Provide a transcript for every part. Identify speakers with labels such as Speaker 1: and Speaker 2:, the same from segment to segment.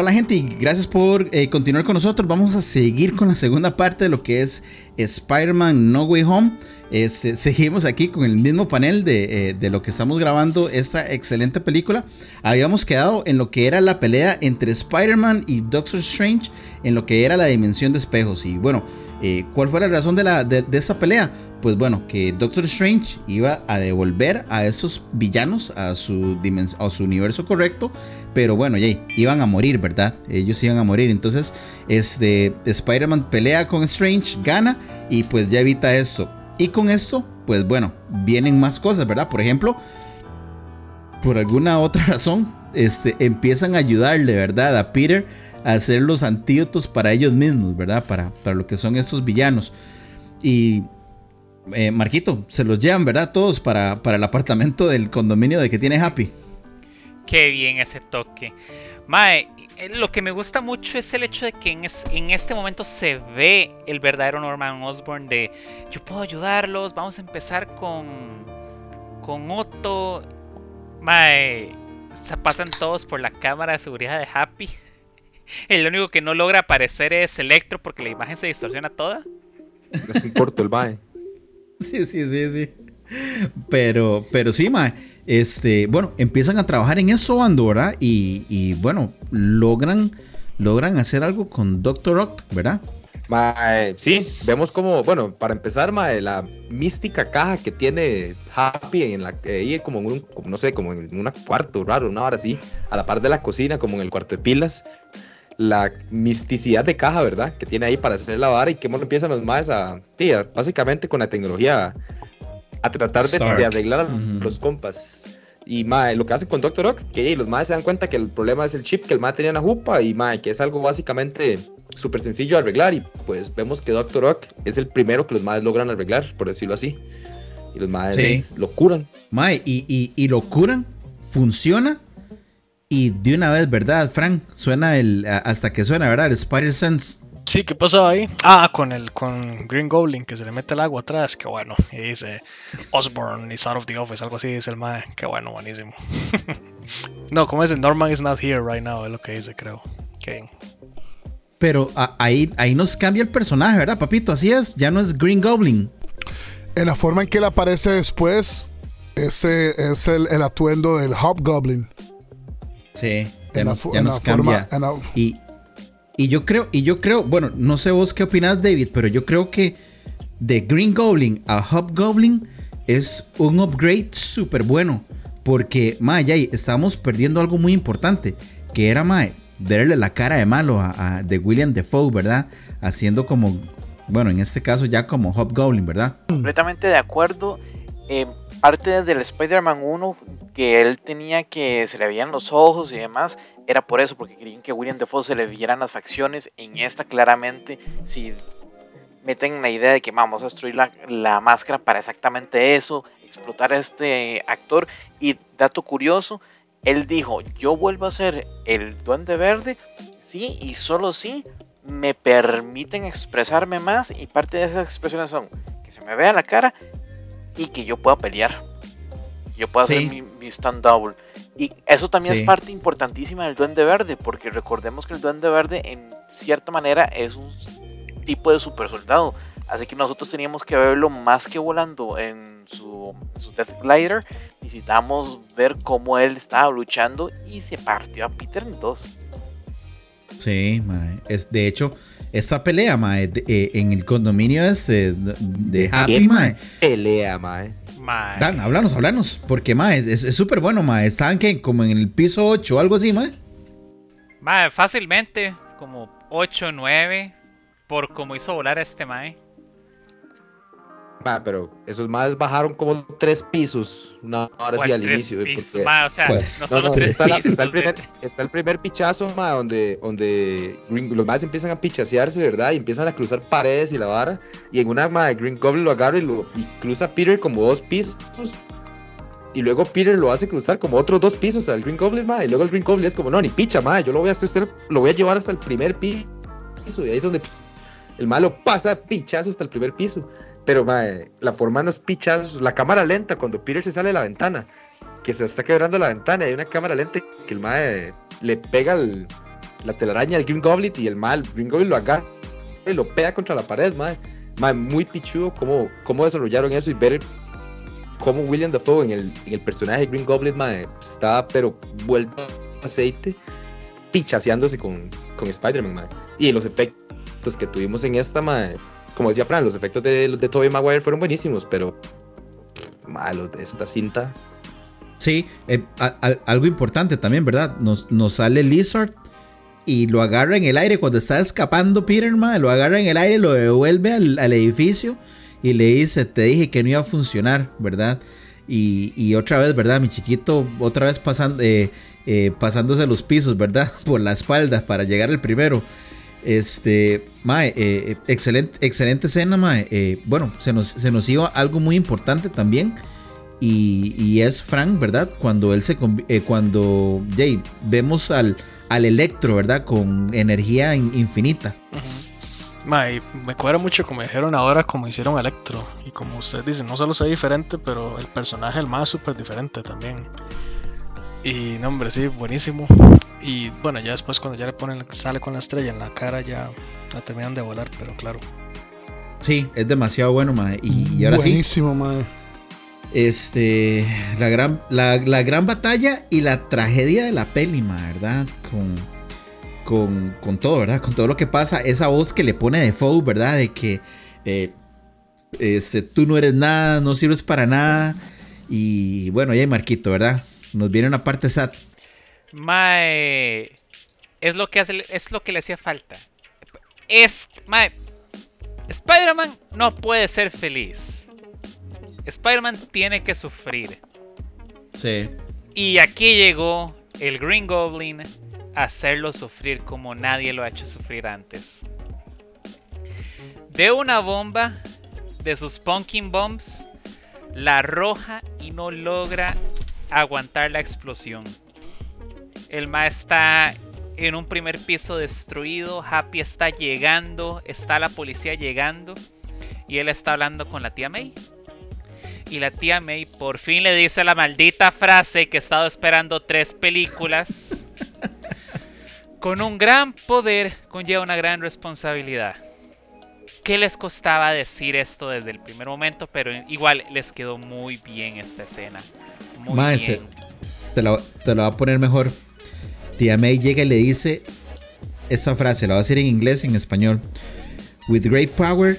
Speaker 1: Hola, gente y gracias por eh, continuar con nosotros. Vamos a seguir con la segunda parte de lo que es Spider-Man No Way Home. Eh, seguimos aquí con el mismo panel de, eh, de, lo que estamos grabando esta excelente película. Habíamos quedado en lo que era la pelea entre Spider-Man y Doctor Strange en lo que era la dimensión de espejos. Y bueno, ¿cuál fue la razón de, la, de esta pelea? Pues bueno, que Doctor Strange iba a devolver a esos villanos a su, a su universo correcto, pero bueno, ya iban a morir, ¿verdad? Ellos iban a morir. Entonces, este, Spider-Man pelea con Strange, gana y pues ya evita esto. Y con esto, pues bueno, vienen más cosas, ¿verdad? Por ejemplo, por alguna otra razón, este, empiezan a ayudarle, ¿verdad? A Peter a hacer los antídotos para ellos mismos, ¿verdad? Para, para lo que son estos villanos. Y eh, Marquito, se los llevan, ¿verdad? Todos para, para el apartamento del condominio de que tiene Happy.
Speaker 2: Qué bien ese toque. Mae, eh, lo que me gusta mucho es el hecho de que en, en, este momento se ve el verdadero Norman Osborn de yo puedo ayudarlos, vamos a empezar con con Otto. Mae, se pasan todos por la cámara de seguridad de Happy. El único que no logra aparecer es Electro porque la imagen se distorsiona toda.
Speaker 3: Es un corto el Mae.
Speaker 1: Sí, sí, sí, sí. Pero, pero sí, ma, este, bueno, empiezan a trabajar en eso, ¿verdad? Y, y bueno, logran, logran hacer algo con Doctor Rock, ¿verdad?
Speaker 3: sí, vemos como, bueno, para empezar, ma, la mística caja que tiene Happy en la, ahí como en un, no sé, como en un cuarto raro, una hora así, a la par de la cocina, como en el cuarto de pilas la misticidad de caja, ¿verdad? Que tiene ahí para hacer la vara y que bueno, empiezan los más a, tía, básicamente con la tecnología a tratar de, arreglar los compas. Y mae, lo que hacen con Doctor Rock, que los más se dan cuenta que el problema es el chip que el mae tenía en la jupa y mae, que es algo básicamente súper sencillo de arreglar. Y pues vemos que Doctor Rock es el primero que los más logran arreglar, por decirlo así. Y los más lo curan.
Speaker 1: Mae, y, y, y lo curan, funciona y de una vez, ¿verdad, Frank? Suena el. Hasta que suena, ¿verdad? El Spider Sense.
Speaker 4: Sí, ¿qué pasó ahí? Ah, con el con Green Goblin que se le mete el agua atrás, que bueno. Y dice Osborne is out of the office, algo así dice el mae. Qué bueno, buenísimo. no, como es Norman is not here right now, es lo que dice, creo. Okay.
Speaker 1: Pero ahí, ahí nos cambia el personaje, ¿verdad, papito? Así es, ya no es Green Goblin.
Speaker 5: En la forma en que él aparece después, ese es el, el atuendo del Hobgoblin.
Speaker 1: Sí, ya nos, cambia. y, y yo creo, y yo creo, bueno, no sé vos qué opinas, David, pero yo creo que de Green Goblin a Hobgoblin es un upgrade súper bueno. Porque, mae, ya estamos perdiendo algo muy importante. Que era, mae, verle la cara de malo a, de William Defoe, ¿verdad? Haciendo como, bueno, en este caso ya como Hobgoblin, ¿verdad?
Speaker 6: Completamente de acuerdo. Eh, parte del Spider-Man 1 que él tenía que se le veían los ojos y demás, era por eso, porque querían que William Defoe se le vieran las facciones. En esta claramente, si meten la idea de que vamos a destruir la, máscara para exactamente eso, explotar a este actor. Y dato curioso, él dijo, yo vuelvo a ser el duende verde, sí, y solo si me permiten expresarme más. Y parte de esas expresiones son que se me vea la cara y que yo pueda pelear. Yo puedo hacer mi, stand double. Y eso también es parte importantísima del Duende Verde, porque recordemos que el Duende Verde en cierta manera es un tipo de super soldado. Así que nosotros teníamos que verlo más que volando en su, su Death Glider. Necesitamos ver cómo él estaba luchando y se partió a Peter en dos.
Speaker 1: Sí, Es, de hecho, esa pelea, mae, eh, en el condominio ese de, Happy, mae.
Speaker 3: Pelea, mae.
Speaker 1: Dan, háblanos, háblanos. Porque, mae, es súper bueno, mae. Estaban que como en el piso 8 o algo así, mae.
Speaker 2: Mae, fácilmente, como 8 o 9, por como hizo volar a este mae.
Speaker 3: Va, pero esos más bajaron como tres pisos una hora así al inicio.
Speaker 2: Pisos, ma, o sea,
Speaker 1: Pues,
Speaker 2: no solo
Speaker 3: No, no,
Speaker 2: tres
Speaker 3: está, la-
Speaker 2: pisos,
Speaker 3: está el primer, está el primer pichazo, ma, donde, donde Green- los más empiezan a pichasearse, ¿verdad? Y empiezan a cruzar paredes y la vara. Y en una, ma, Green Goblin lo agarra y, lo, y cruza a Peter como dos pisos. Y luego Peter lo hace cruzar como otros dos pisos al Green Goblin, ma. Y luego el Green Goblin es como, no, ni picha, ma. Yo lo voy a hacer, usted lo voy a llevar hasta el primer piso. Y ahí es donde el malo pasa pichazo hasta el primer piso. Pero, ma, la forma de los pichazos, la cámara lenta, cuando Peter se sale de la ventana que se está quebrando la ventana y hay una cámara lenta que el mae le pega la telaraña al Green Goblin y el mae, el Green Goblin lo agarra y lo pega contra la pared, mae. Mae, muy pichudo cómo, cómo desarrollaron eso y ver cómo William Dafoe en el, en el personaje Green Goblin, mae, está pero vuelto aceite, pichaseándose con, con Spider-Man, mae. Y los efectos que tuvimos en esta, mae, como decía Fran, los efectos de, de Tobey Maguire fueron buenísimos, pero mae, los de esta cinta
Speaker 1: Sí, eh, algo importante también, ¿verdad? Nos, sale Lizard y lo agarra en el aire cuando está escapando Peter, mae, lo agarra en el aire, lo devuelve al, edificio y le dice, te dije que no iba a funcionar, ¿verdad? Y, y otra vez, ¿verdad? Mi chiquito, otra vez pasando, eh, eh, pasándose los pisos, ¿verdad? Por la espalda para llegar al primero. Este, mae, eh, excelente, excelente escena, mae. Eh, bueno, se nos, se nos iba algo muy importante también. Y, es Frank, ¿verdad? Cuando él se eh, cuando Jay vemos al, al Electro, ¿verdad? Con energía in- infinita.
Speaker 4: Ujú. Ma, y me cuadra mucho como dijeron ahora, como hicieron Electro. Y como ustedes dicen, no solo se ve diferente, pero el personaje del más súper diferente también. Y no, hombre, sí, buenísimo. Y bueno, ya después cuando ya le ponen, sale con la estrella en la cara, ya la terminan de volar, pero claro.
Speaker 1: Sí, es demasiado bueno, mae. Y, y ahora sí,
Speaker 5: Buenísimo, madre.
Speaker 1: este, la gran, la, la gran batalla y la tragedia de la peli, mae, ¿verdad? Con, con, con todo, ¿verdad? Con todo lo que pasa, esa voz que le pone de Foe, ¿verdad? De que eh, este, tú no eres nada, no sirves para nada. Y bueno, ya hay Marquito, ¿verdad? Nos viene una parte sad.
Speaker 2: Mae, es lo que hace, es lo que le hacía falta. Es, mae, Spider-Man no puede ser feliz. Spider-Man tiene que sufrir.
Speaker 1: Sí.
Speaker 2: Y aquí llegó el Green Goblin a hacerlo sufrir como nadie lo ha hecho sufrir antes. De una bomba de sus pumpkin bombs, la arroja y no logra aguantar la explosión. El ma está en un primer piso destruido, Happy está llegando, está la policía llegando y él está hablando con la tía May. Y la tía May por fin le dice la maldita frase que he estado esperando tres películas. Con un gran poder conlleva una gran responsabilidad. ¿Qué les costaba decir esto desde el primer momento? Pero igual les quedó muy bien esta escena. Muy bien.
Speaker 1: Te lo, te lo va a poner mejor. Tía May llega y le dice esa frase, la va a decir en inglés y en español. With great power,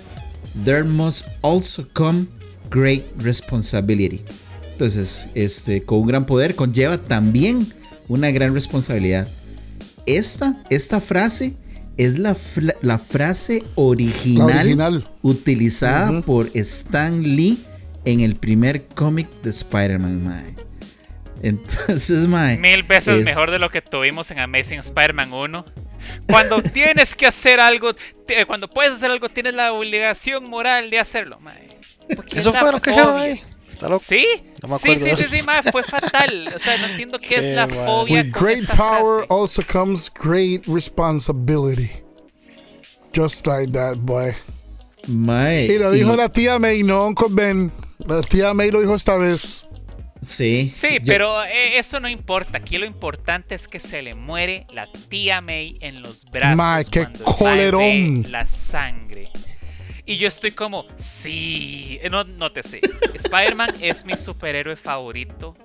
Speaker 1: there must also come great responsibility. Entonces, este, con un gran poder conlleva también una gran responsabilidad. Esta, esta frase es la, la frase original,
Speaker 5: La original.
Speaker 1: utilizada por Stan Lee en el primer cómic de Spider-Man. Entonces, mae.
Speaker 2: Mil veces
Speaker 1: es-
Speaker 2: mejor de lo que tuvimos en Amazing Spider-Man 1. Cuando tienes que hacer algo, te- cuando puedes hacer algo, tienes la obligación moral de hacerlo. mae.
Speaker 4: Eso fue lo que ahí. Está loco.
Speaker 2: ¿Sí?
Speaker 4: No me
Speaker 2: sí,
Speaker 4: acuerdo
Speaker 2: sí, sí, sí, mae, fue fatal. O sea, no entiendo qué es la
Speaker 4: mal.
Speaker 2: fobia
Speaker 5: With
Speaker 2: con
Speaker 5: great
Speaker 2: esta
Speaker 5: power
Speaker 2: frase.
Speaker 5: also comes great responsibility. Just like that, boy.
Speaker 1: mae,
Speaker 5: Y lo
Speaker 1: y-
Speaker 5: dijo la tía May, no Uncle Ben. La tía May lo dijo esta vez.
Speaker 1: Sí.
Speaker 2: Sí,
Speaker 1: yo-
Speaker 2: pero eh, eso no importa. Aquí lo importante es que se le muere la tía May en los brazos.
Speaker 5: Mae, qué colerón.
Speaker 2: La sangre. Y yo estoy como, sí. Eh, No, no te sé. Spider-Man es mi superhéroe favorito.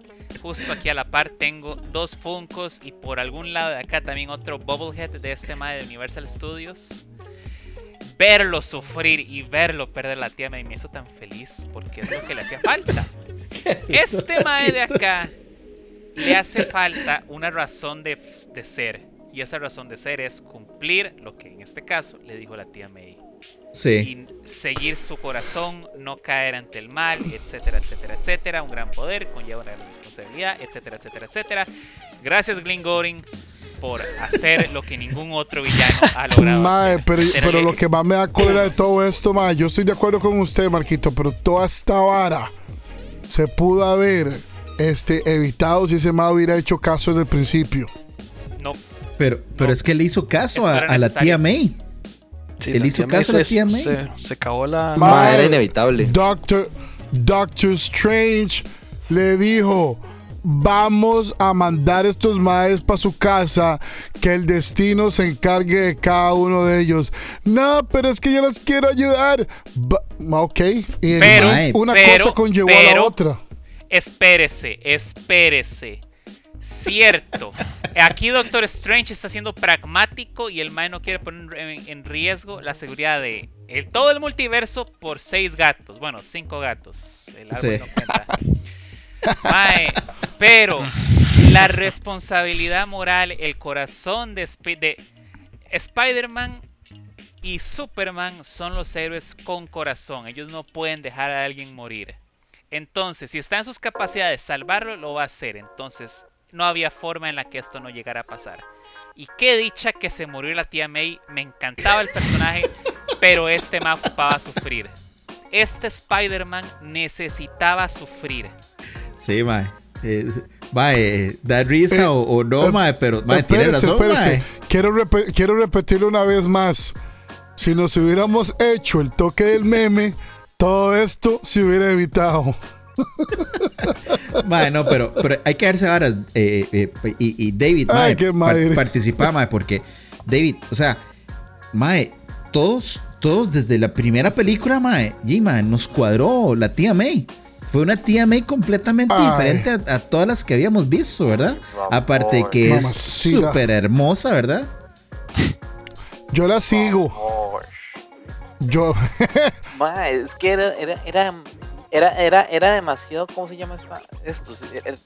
Speaker 2: Justo aquí a la par tengo dos Funkos y por algún lado de acá también otro Bubblehead de este mae de Universal Studios. Verlo sufrir y verlo perder la tía May me hizo tan feliz porque es lo que le hacía falta. Este mae de acá le hace falta una razón de, de ser. Y esa razón de ser es cumplir lo que en este caso le dijo la tía May.
Speaker 1: Sí.
Speaker 2: y seguir su corazón, no caer ante el mal, etcétera, etcétera, etcétera. Un gran poder conlleva una gran responsabilidad, etcétera, etcétera, etcétera. Gracias, Glenn Goring, por hacer lo que ningún otro villano ha logrado
Speaker 5: Mae,
Speaker 2: hacer.
Speaker 5: pero, pero lo que más me da cólera de todo esto, mae, yo estoy de acuerdo con usted, Marquito, pero toda esta vara se pudo haber este, evitado si ese mae hubiera hecho caso desde el principio.
Speaker 2: No,
Speaker 1: Pero, pero
Speaker 2: No.
Speaker 1: es que le hizo caso a, la tía. May.
Speaker 4: Sí,
Speaker 1: Él hizo caso a la
Speaker 4: se-
Speaker 1: tía May.
Speaker 4: Se, se acabó la.
Speaker 5: Ma-
Speaker 3: era inevitable.
Speaker 5: Doctor, Doctor Strange le dijo, vamos a mandar estos maes para su casa, que el destino se encargue de cada uno de ellos. No, pero es que yo los quiero ayudar. Ba- ok, y
Speaker 2: Pero-
Speaker 5: una
Speaker 2: pero-
Speaker 5: cosa conllevó a la otra.
Speaker 2: espérese, espérese. Cierto. Aquí Doctor Strange está siendo pragmático y el Mae no quiere poner en, en riesgo la seguridad de el, todo el multiverso por seis gatos. Bueno, cinco gatos. El árbol
Speaker 1: Sí.
Speaker 2: no cuenta. Mae, pero la responsabilidad moral, el corazón de, Sp- de Spider-Man y Superman son los héroes con corazón. Ellos no pueden dejar a alguien morir. Entonces, si está en sus capacidades salvarlo, lo va a hacer. Entonces, no había forma en la que esto no llegara a pasar. Y qué dicha que se murió la tía May. Me encantaba el personaje, pero este me ocupaba sufrir. Este Spider-Man necesitaba sufrir.
Speaker 1: Sí, mae. Eh, mae, da risa o, o no,
Speaker 5: eh,
Speaker 1: mae, pero mae, tiene razón, mae.
Speaker 5: Quiero, repe- quiero repetirlo una vez más. Si nos hubiéramos hecho el toque del meme, todo esto se hubiera evitado.
Speaker 1: Mae, no, pero, pero hay que darse varas. eh, eh, y, y David,
Speaker 5: Ay,
Speaker 1: mae,
Speaker 5: qué
Speaker 1: par- participa, mae, porque David, o sea, mae, todos, todos desde la primera película, mae, y, mae, nos cuadró la tía May. Fue una tía May completamente
Speaker 5: Ay.
Speaker 1: diferente a, a todas las que habíamos visto, ¿verdad? Aparte de que es súper hermosa, ¿verdad?
Speaker 5: Yo la sigo. Yo.
Speaker 6: ma, es que era, era, era, era, era, era demasiado, ¿cómo se llama esta, esto? El,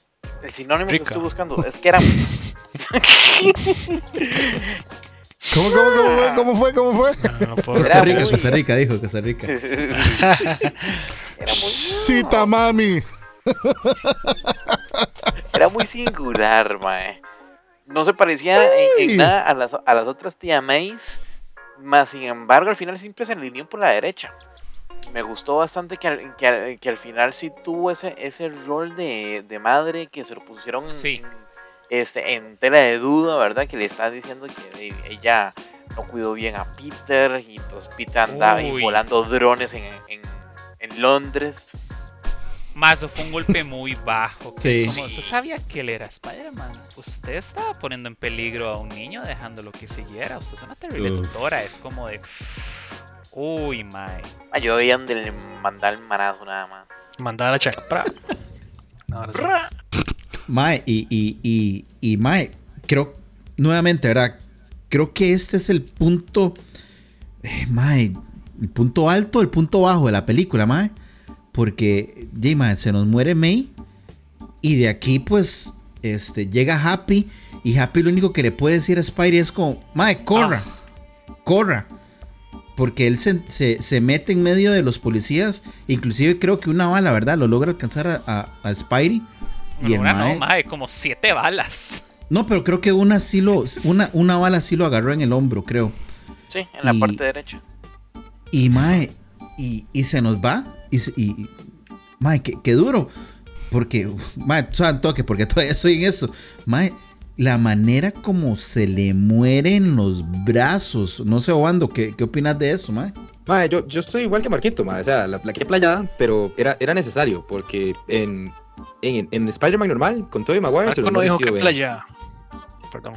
Speaker 6: el sinónimo
Speaker 4: Rica.
Speaker 6: que estoy buscando. Es que era.
Speaker 5: ¿Cómo, cómo, cómo fue? ¿Cómo fue? ¿Cómo fue?
Speaker 4: No, no puedo-
Speaker 1: Costa
Speaker 6: Era
Speaker 1: Rica,
Speaker 6: muy-
Speaker 1: Costa Rica, dijo Costa Rica.
Speaker 6: era muy.
Speaker 5: Cita mami.
Speaker 6: Era muy singular, mae. No se parecía en, nada a las, a las otras tía Mays. Más sin embargo, al final siempre se alineó por la derecha. Me gustó bastante que al, que al- que al final sí tuvo ese, ese rol de, de madre que se lo pusieron en,
Speaker 2: Sí.
Speaker 6: en- este, en tela de duda, ¿verdad? Que le están diciendo que ella no cuidó bien a Peter y entonces Peter andaba ahí
Speaker 2: Uy.
Speaker 6: volando drones en, en, en Londres.
Speaker 2: Más fue un golpe muy bajo. que
Speaker 1: Sí.
Speaker 2: como, ¿Usted sabía que él era Spider-Man? Usted estaba poniendo en peligro a un niño dejándolo que siguiera. Usted es una terrible
Speaker 1: Uf.
Speaker 2: tutora. Es como de. Uy, mae.
Speaker 6: Ah, yo veía donde le mandaba el manazo nada más.
Speaker 4: Mandar a la chaca. Pra.
Speaker 1: Mae, y, y, y, y Mae, creo, nuevamente, ¿verdad? Creo que este es el punto, eh, Mae, el punto alto, el punto bajo de la película, Mae. Porque, ya, Mae, se nos muere May y de aquí, pues, este, llega Happy y Happy lo único que le puede decir a Spidey es como, Mae, corra, corra. Porque él se, se- se mete en medio de los policías, inclusive creo que una bala, ¿verdad? Lo logra alcanzar a, a- a Spidey. Y el
Speaker 2: Una
Speaker 1: mae-
Speaker 2: no, mae, como siete balas.
Speaker 1: no, pero creo que una sí lo. Una, una bala sí lo agarró en el hombro, creo.
Speaker 6: Sí, en la
Speaker 1: Y-
Speaker 6: parte derecha.
Speaker 1: Y mae. Y, y se nos va. Y, y- mae, qué, qué duro. Porque. Mae, suave toque, porque todavía estoy en eso. Mae, la manera como se le mueren los brazos. No sé, Obando, ¿qué, qué opinas de eso, mae?
Speaker 3: Mae, yo, yo estoy igual que Marquito, mae. O sea, la plaqué playada, pero era, era necesario, porque en, en, en Spider-Man normal, con Tobey Maguire, se
Speaker 4: Marco
Speaker 3: lo
Speaker 4: no dijo
Speaker 3: Ben.
Speaker 4: playa. Perdón.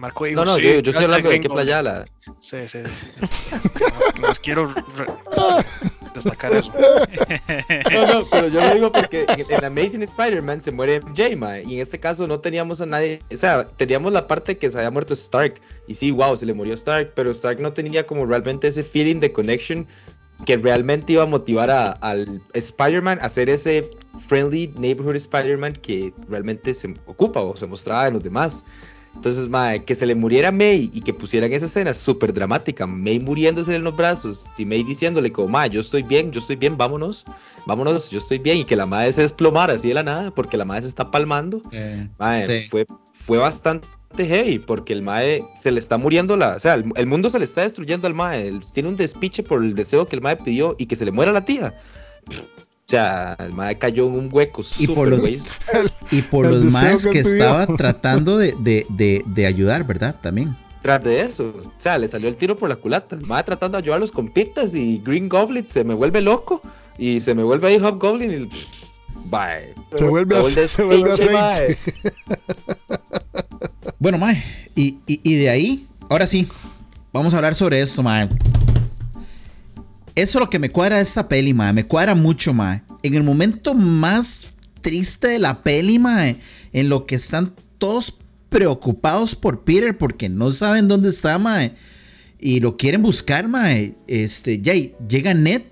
Speaker 4: Marco dijo
Speaker 3: No, no,
Speaker 4: sí,
Speaker 3: yo, yo estoy hablando de qué playa la.
Speaker 4: Sí, sí, sí. Nos, nos quiero re- destacar eso.
Speaker 3: No, no, pero yo lo digo porque en, en Amazing Spider-Man se muere MJ, mae, y en este caso no teníamos a nadie, o sea, teníamos la parte que se había muerto Stark, y sí, wow, se le murió Stark, pero Stark no tenía como realmente ese feeling de connection que realmente iba a motivar a- al Spider-Man a ser ese friendly neighborhood Spider-Man que realmente se ocupa o se mostraba en los demás. Entonces, mae, que se le muriera May y que pusieran esa escena súper dramática, May muriéndose en los brazos y May diciéndole como, mae, yo estoy bien, yo estoy bien, vámonos, vámonos, yo estoy bien, y que la madre se desplomara así de la nada porque la madre se está palmando,
Speaker 1: Eh,
Speaker 3: mae,
Speaker 1: sí.
Speaker 3: fue, fue bastante heavy porque el mae se le está muriendo la, o sea, el, el mundo se le está destruyendo al mae, tiene un despiche por el deseo que el mae pidió y que se le muera la tía. Sea, el mae cayó en un hueco
Speaker 1: Y por
Speaker 3: súper
Speaker 1: los-. Y por los más
Speaker 5: que
Speaker 1: que estaba tratando de, de, de, de ayudar, ¿verdad? También.
Speaker 3: Tras de eso, o sea, le salió el tiro por la culata. El mae tratando de ayudar a los compitas y Green Goblin se me vuelve loco y se me vuelve ahí Hobgoblin y bye.
Speaker 5: Se vuelve,
Speaker 3: el
Speaker 5: ace- se vuelve aceite.
Speaker 1: Bueno, mae, y, y, y de ahí, ahora sí, vamos a hablar sobre esto, mae. Eso es lo que me cuadra de esta peli, mae. Me cuadra mucho, mae. En el momento más triste de la peli, mae, en lo que están todos preocupados por Peter porque no saben dónde está, mae. Y lo quieren buscar, mae. Este, Jay, llega Ned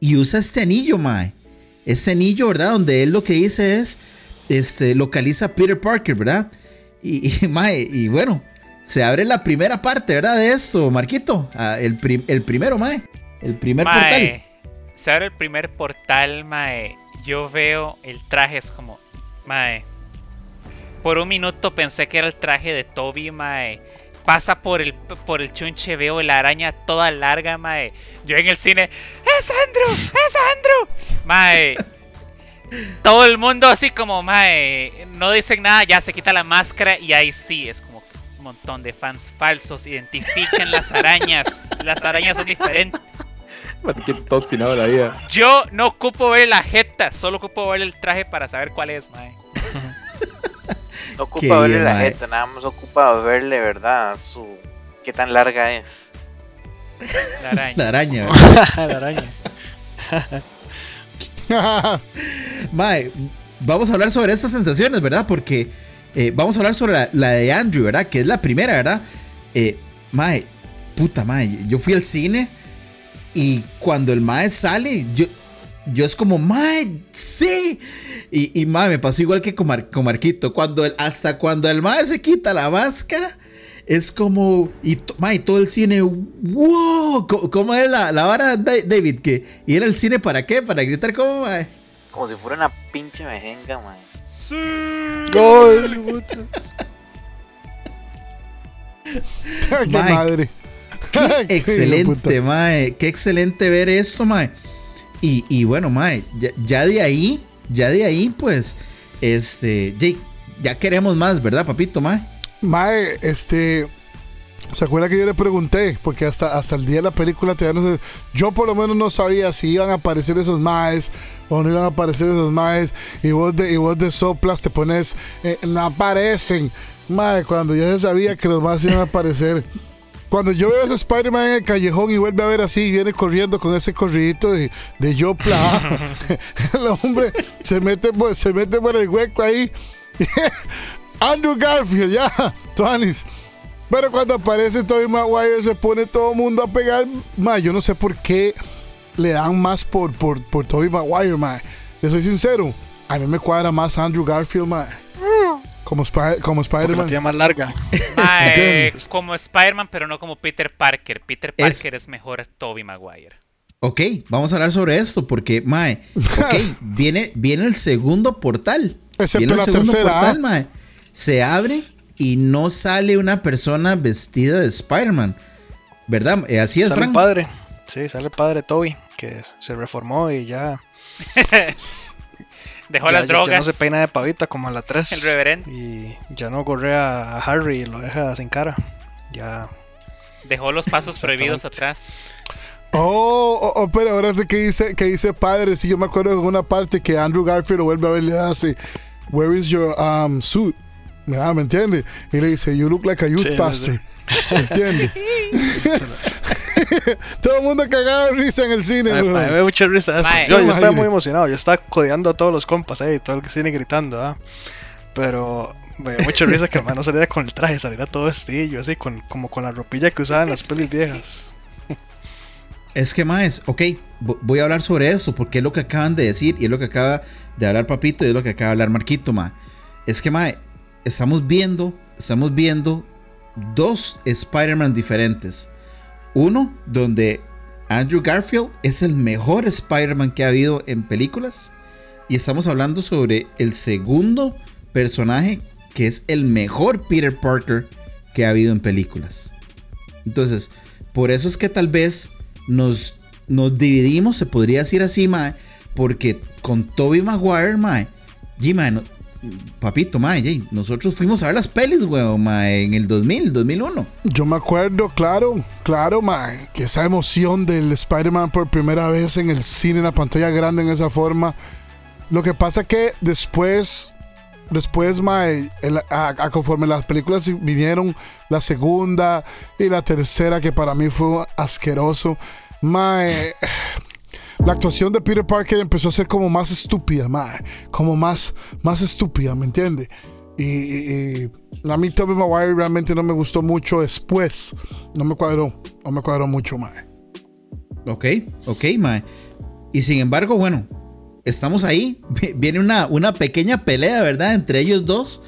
Speaker 1: y usa este anillo, mae. Este anillo, ¿verdad? Donde él lo que dice es, este, localiza a Peter Parker, ¿verdad? Y, y, mae, y bueno, se abre la primera parte, ¿verdad? De esto, Marquito. El, el primero, mae. El primer portal.
Speaker 2: Mae, se abre el primer portal, mae. Yo veo el traje, es como, mae. Por un minuto pensé que era el traje de Toby, mae. Pasa por el, por el chunche, veo la araña toda larga, mae. Yo en el cine, ¡Es Andrew! ¡Es Andrew! Mae. Todo el mundo así como, mae. No dicen nada, ya se quita la máscara y ahí sí, es como un montón de fans falsos. Identifican las arañas. Las arañas son diferentes.
Speaker 3: Qué todo obstinado la vida.
Speaker 2: Yo no ocupo ver la jeta, solo ocupo ver el traje para saber cuál es, mae.
Speaker 6: No
Speaker 1: Qué
Speaker 6: ocupa verle
Speaker 1: bien,
Speaker 6: la
Speaker 1: mae.
Speaker 6: jeta, nada más ocupa verle, ¿verdad? Su. qué tan larga es.
Speaker 2: La araña.
Speaker 1: La araña. ¿verdad?
Speaker 4: la araña.
Speaker 1: Mae, vamos a hablar sobre estas sensaciones, ¿verdad? Porque eh, vamos a hablar sobre la, la de Andrew, ¿verdad? Que es la primera, ¿verdad? Eh, mae, puta mae, yo fui al cine y cuando el mae sale, yo, yo es como, mae, sí. Y, y mae, me pasó igual que con, Mar- con Marquito. Cuando el- hasta cuando el mae se quita la máscara, es como, y to- mae, todo el cine, wow, ¿cómo es la, la vara, Da- David? Que ir al cine para qué? Para gritar como, mae.
Speaker 6: Como si fuera una pinche mejenga.
Speaker 4: Gol,
Speaker 5: Qué
Speaker 1: Mike,
Speaker 5: madre.
Speaker 1: Qué excelente, mae. Qué excelente ver esto, mae. Y, y bueno, mae, ya, ya de ahí, ya de ahí, pues, este, Jake, ya queremos más, ¿verdad, papito, mae?
Speaker 5: Mae, este. ¿Se acuerda que yo le pregunté? Porque hasta, hasta el día de la película todavía no sé. Yo por lo menos no sabía si iban a aparecer esos maes o no iban a aparecer esos maes. Y vos de, y vos de soplas te pones. eh, no aparecen. Mae, cuando ya se sabía que los maes iban a aparecer. Cuando yo veo a ese Spider-Man en el callejón y vuelve a ver así, viene corriendo con ese corridito de, de Yopla. el hombre se mete, por, se mete por el hueco ahí. Andrew Garfield, ya, Tuanis. Pero cuando aparece Tobey Maguire se pone todo el mundo a pegar. Ma, yo no sé por qué le dan más por, por, por Tobey Maguire, ma. Le soy sincero, a mí me cuadra más Andrew Garfield, ma. Como, Spy- como
Speaker 4: la
Speaker 5: Spider-Man.
Speaker 4: tiene más larga.
Speaker 2: Como Spider-Man, pero no como Peter Parker. Peter
Speaker 1: Es-
Speaker 2: Parker es, mejor Toby Maguire.
Speaker 1: Ok, vamos a hablar sobre esto, porque, mae, ok, viene, viene el segundo portal.
Speaker 5: Excepto
Speaker 1: viene el
Speaker 5: la
Speaker 1: segundo
Speaker 5: tercera,
Speaker 1: portal,
Speaker 5: ah.
Speaker 1: mae. Se abre y no sale una persona vestida de Spider-Man. ¿Verdad? Eh, Así es,
Speaker 4: Sale el
Speaker 1: Frank.
Speaker 4: padre. Sí, sale el padre Toby, que se reformó y ya.
Speaker 2: Dejó
Speaker 4: ya-
Speaker 2: las drogas.
Speaker 4: Ya no se peina de pavita como a la 3.
Speaker 2: El reverendo.
Speaker 4: Y ya no correa a Harry y lo deja sin cara. Ya.
Speaker 2: Dejó los pasos prohibidos atrás.
Speaker 5: Oh, oh, oh, pero ahora sé que dice, que dice padre. Sí, yo me acuerdo de una parte que Andrew Garfield lo vuelve a ver y le hace, Where is your um, suit? Ah, ¿Me entiende? Y le dice, You look like a youth
Speaker 4: Sí,
Speaker 5: pastor. ¿Me entiende? Todo el mundo cagado de risa en el cine.
Speaker 4: A mí
Speaker 5: weón.
Speaker 4: me dio mucha risa eso. Yo, yo estaba muy emocionado. Yo estaba codeando a todos los compas ahí, todo el que cine gritando, ¿ah? Pero me dio mucha risa que el man no saliera con el traje, saliera todo vestillo, así, con, como con la ropilla que usaban en las pelis viejas.
Speaker 1: Es que más, ok, vo- voy a hablar sobre eso porque es lo que acaban de decir y es lo que acaba de hablar Papito y es lo que acaba de hablar Marquito, ma. Es que, ma, estamos viendo estamos viendo dos Spider-Man diferentes. Uno donde Andrew Garfield es el mejor Spider-Man que ha habido en películas. Y estamos hablando sobre el segundo personaje que es el mejor Peter Parker que ha habido en películas. Entonces, por eso es que tal vez nos, nos dividimos, se podría decir así, mae, porque con Toby Maguire, mae, G, no- papito, mae, Jay, nosotros fuimos a ver las pelis, weón, mae, en el 2000, 2001.
Speaker 5: Yo me acuerdo, claro, claro, mae, que esa emoción del Spider-Man por primera vez en el cine, en la pantalla grande, en esa forma. Lo que pasa que después, después, mae, a conforme las películas vinieron, la segunda y la tercera, que para mí fue asqueroso, mae. La actuación de Peter Parker empezó a ser como más estúpida, mae, como más, más estúpida, ¿me entiende? Y, y- y a mí Tobey Maguire realmente no me gustó mucho después. No me cuadró, no me cuadró mucho, mae.
Speaker 1: Ok, ok, mae. Y sin embargo, bueno, estamos ahí. Vi- Viene una, una pequeña pelea, ¿verdad? Entre ellos dos.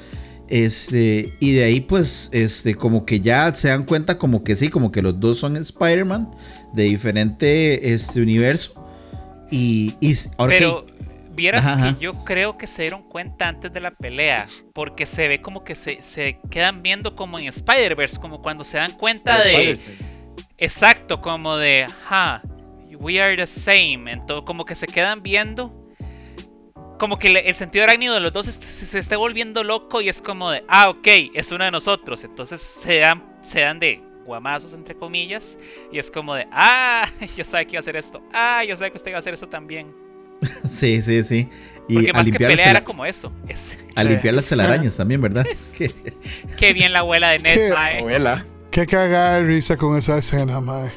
Speaker 1: Este, y de ahí, pues, este, como que ya se dan cuenta, como que sí, como que los dos son Spider-Man de diferente este, universo. Y, y ahora
Speaker 2: Pero vieras
Speaker 1: Ajá, ajá.
Speaker 2: que yo creo que se dieron cuenta antes de la pelea, porque se ve como que se, se quedan viendo como en Spider-Verse, como cuando se dan cuenta de... Exacto, como de, ha, we are the same. Entonces, como que se quedan viendo. Como que el sentido arácnido de los dos se está volviendo loco y es como de, ah, ok, es uno de nosotros. Entonces se dan, se dan de guamazos, entre comillas. Y es como de, ah, yo sabía que iba a hacer esto. Ah, yo sabía que usted iba a hacer eso también.
Speaker 1: sí, sí, sí. Y
Speaker 2: Porque
Speaker 1: a
Speaker 2: más que pelea era como eso. Es,
Speaker 1: a limpiar las telarañas también, ¿verdad?
Speaker 2: Qué bien la abuela de Ned,
Speaker 5: ¿Qué?
Speaker 2: mae.
Speaker 3: Abuela.
Speaker 5: Qué cagada de risa con esa escena, mae.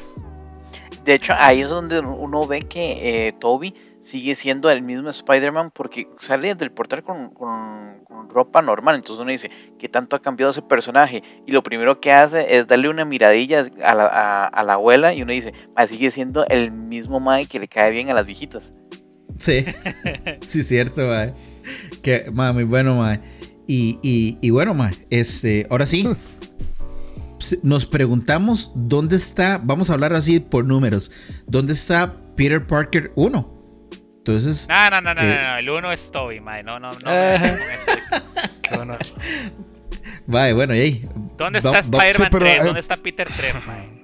Speaker 6: De hecho, ahí es donde uno ve que eh, Toby sigue siendo el mismo Spider-Man porque sale del portal con, con- con ropa normal. Entonces uno dice, ¿qué tanto ha cambiado ese personaje? Y lo primero que hace es darle una miradilla a la, a- a la abuela y uno dice, "Ma, sigue siendo el mismo Mae que le cae bien a las viejitas.
Speaker 1: Sí, sí, cierto, mae. Que, mae, muy bueno, mae. Y, y, y bueno, mae, este, ahora sí. Nos preguntamos dónde está, vamos a hablar así por números, ¿dónde está Peter Parker 1? Entonces,
Speaker 2: No, no, no, no,
Speaker 1: Eh.
Speaker 2: no, no, el uno es Toby, mae. No, no, no. metas con eso.
Speaker 4: Bueno
Speaker 1: y ahí.
Speaker 2: ¿Dónde está Spider-Man
Speaker 5: sí, pero,
Speaker 2: 3?
Speaker 5: eh,
Speaker 2: ¿Dónde está Peter 3, mae?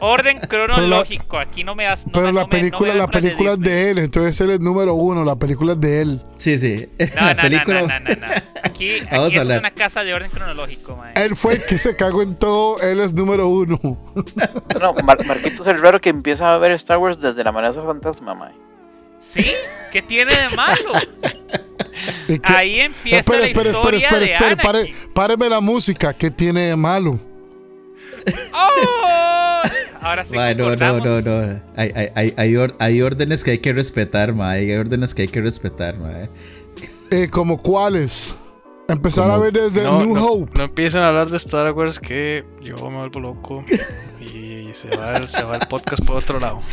Speaker 2: Orden cronológico, aquí no me das. No
Speaker 5: Pero
Speaker 2: me,
Speaker 5: la
Speaker 2: no me- no me
Speaker 5: película, la película es de él, entonces él es número uno, la película es de él.
Speaker 1: Sí, sí.
Speaker 2: No,
Speaker 1: la
Speaker 2: no,
Speaker 1: película.
Speaker 2: no, no, no, no. Aquí, aquí
Speaker 1: Vamos a
Speaker 2: es
Speaker 1: hablar.
Speaker 2: una casa de orden cronológico, mae.
Speaker 5: Él fue el que se cagó en todo, él es número uno.
Speaker 6: No, Mar- Marquito es el raro que empieza a ver Star Wars desde la amenaza fantasma, Mae.
Speaker 2: ¿Sí? ¿Qué tiene de malo?
Speaker 5: ¿Y qué-
Speaker 2: Ahí empieza
Speaker 5: Espere,
Speaker 2: la
Speaker 5: espere,
Speaker 2: historia
Speaker 5: espere, espere, espere,
Speaker 2: de
Speaker 5: pare-
Speaker 2: Anakin.
Speaker 5: páreme la música, ¿qué tiene de malo?
Speaker 2: ¡Oh! Ahora sí
Speaker 1: Mae, no, no, no, no. Hay, hay, hay, hay or- hay órdenes que hay que respetar, mae. Hay órdenes que hay que respetar, mae.
Speaker 5: Eh, ¿Como cuáles? Empezar a ver desde
Speaker 4: No,
Speaker 5: New
Speaker 4: no,
Speaker 5: Hope.
Speaker 4: no empiecen a hablar de Star Wars que yo me vuelvo loco y se va, el- se va el podcast por otro lado.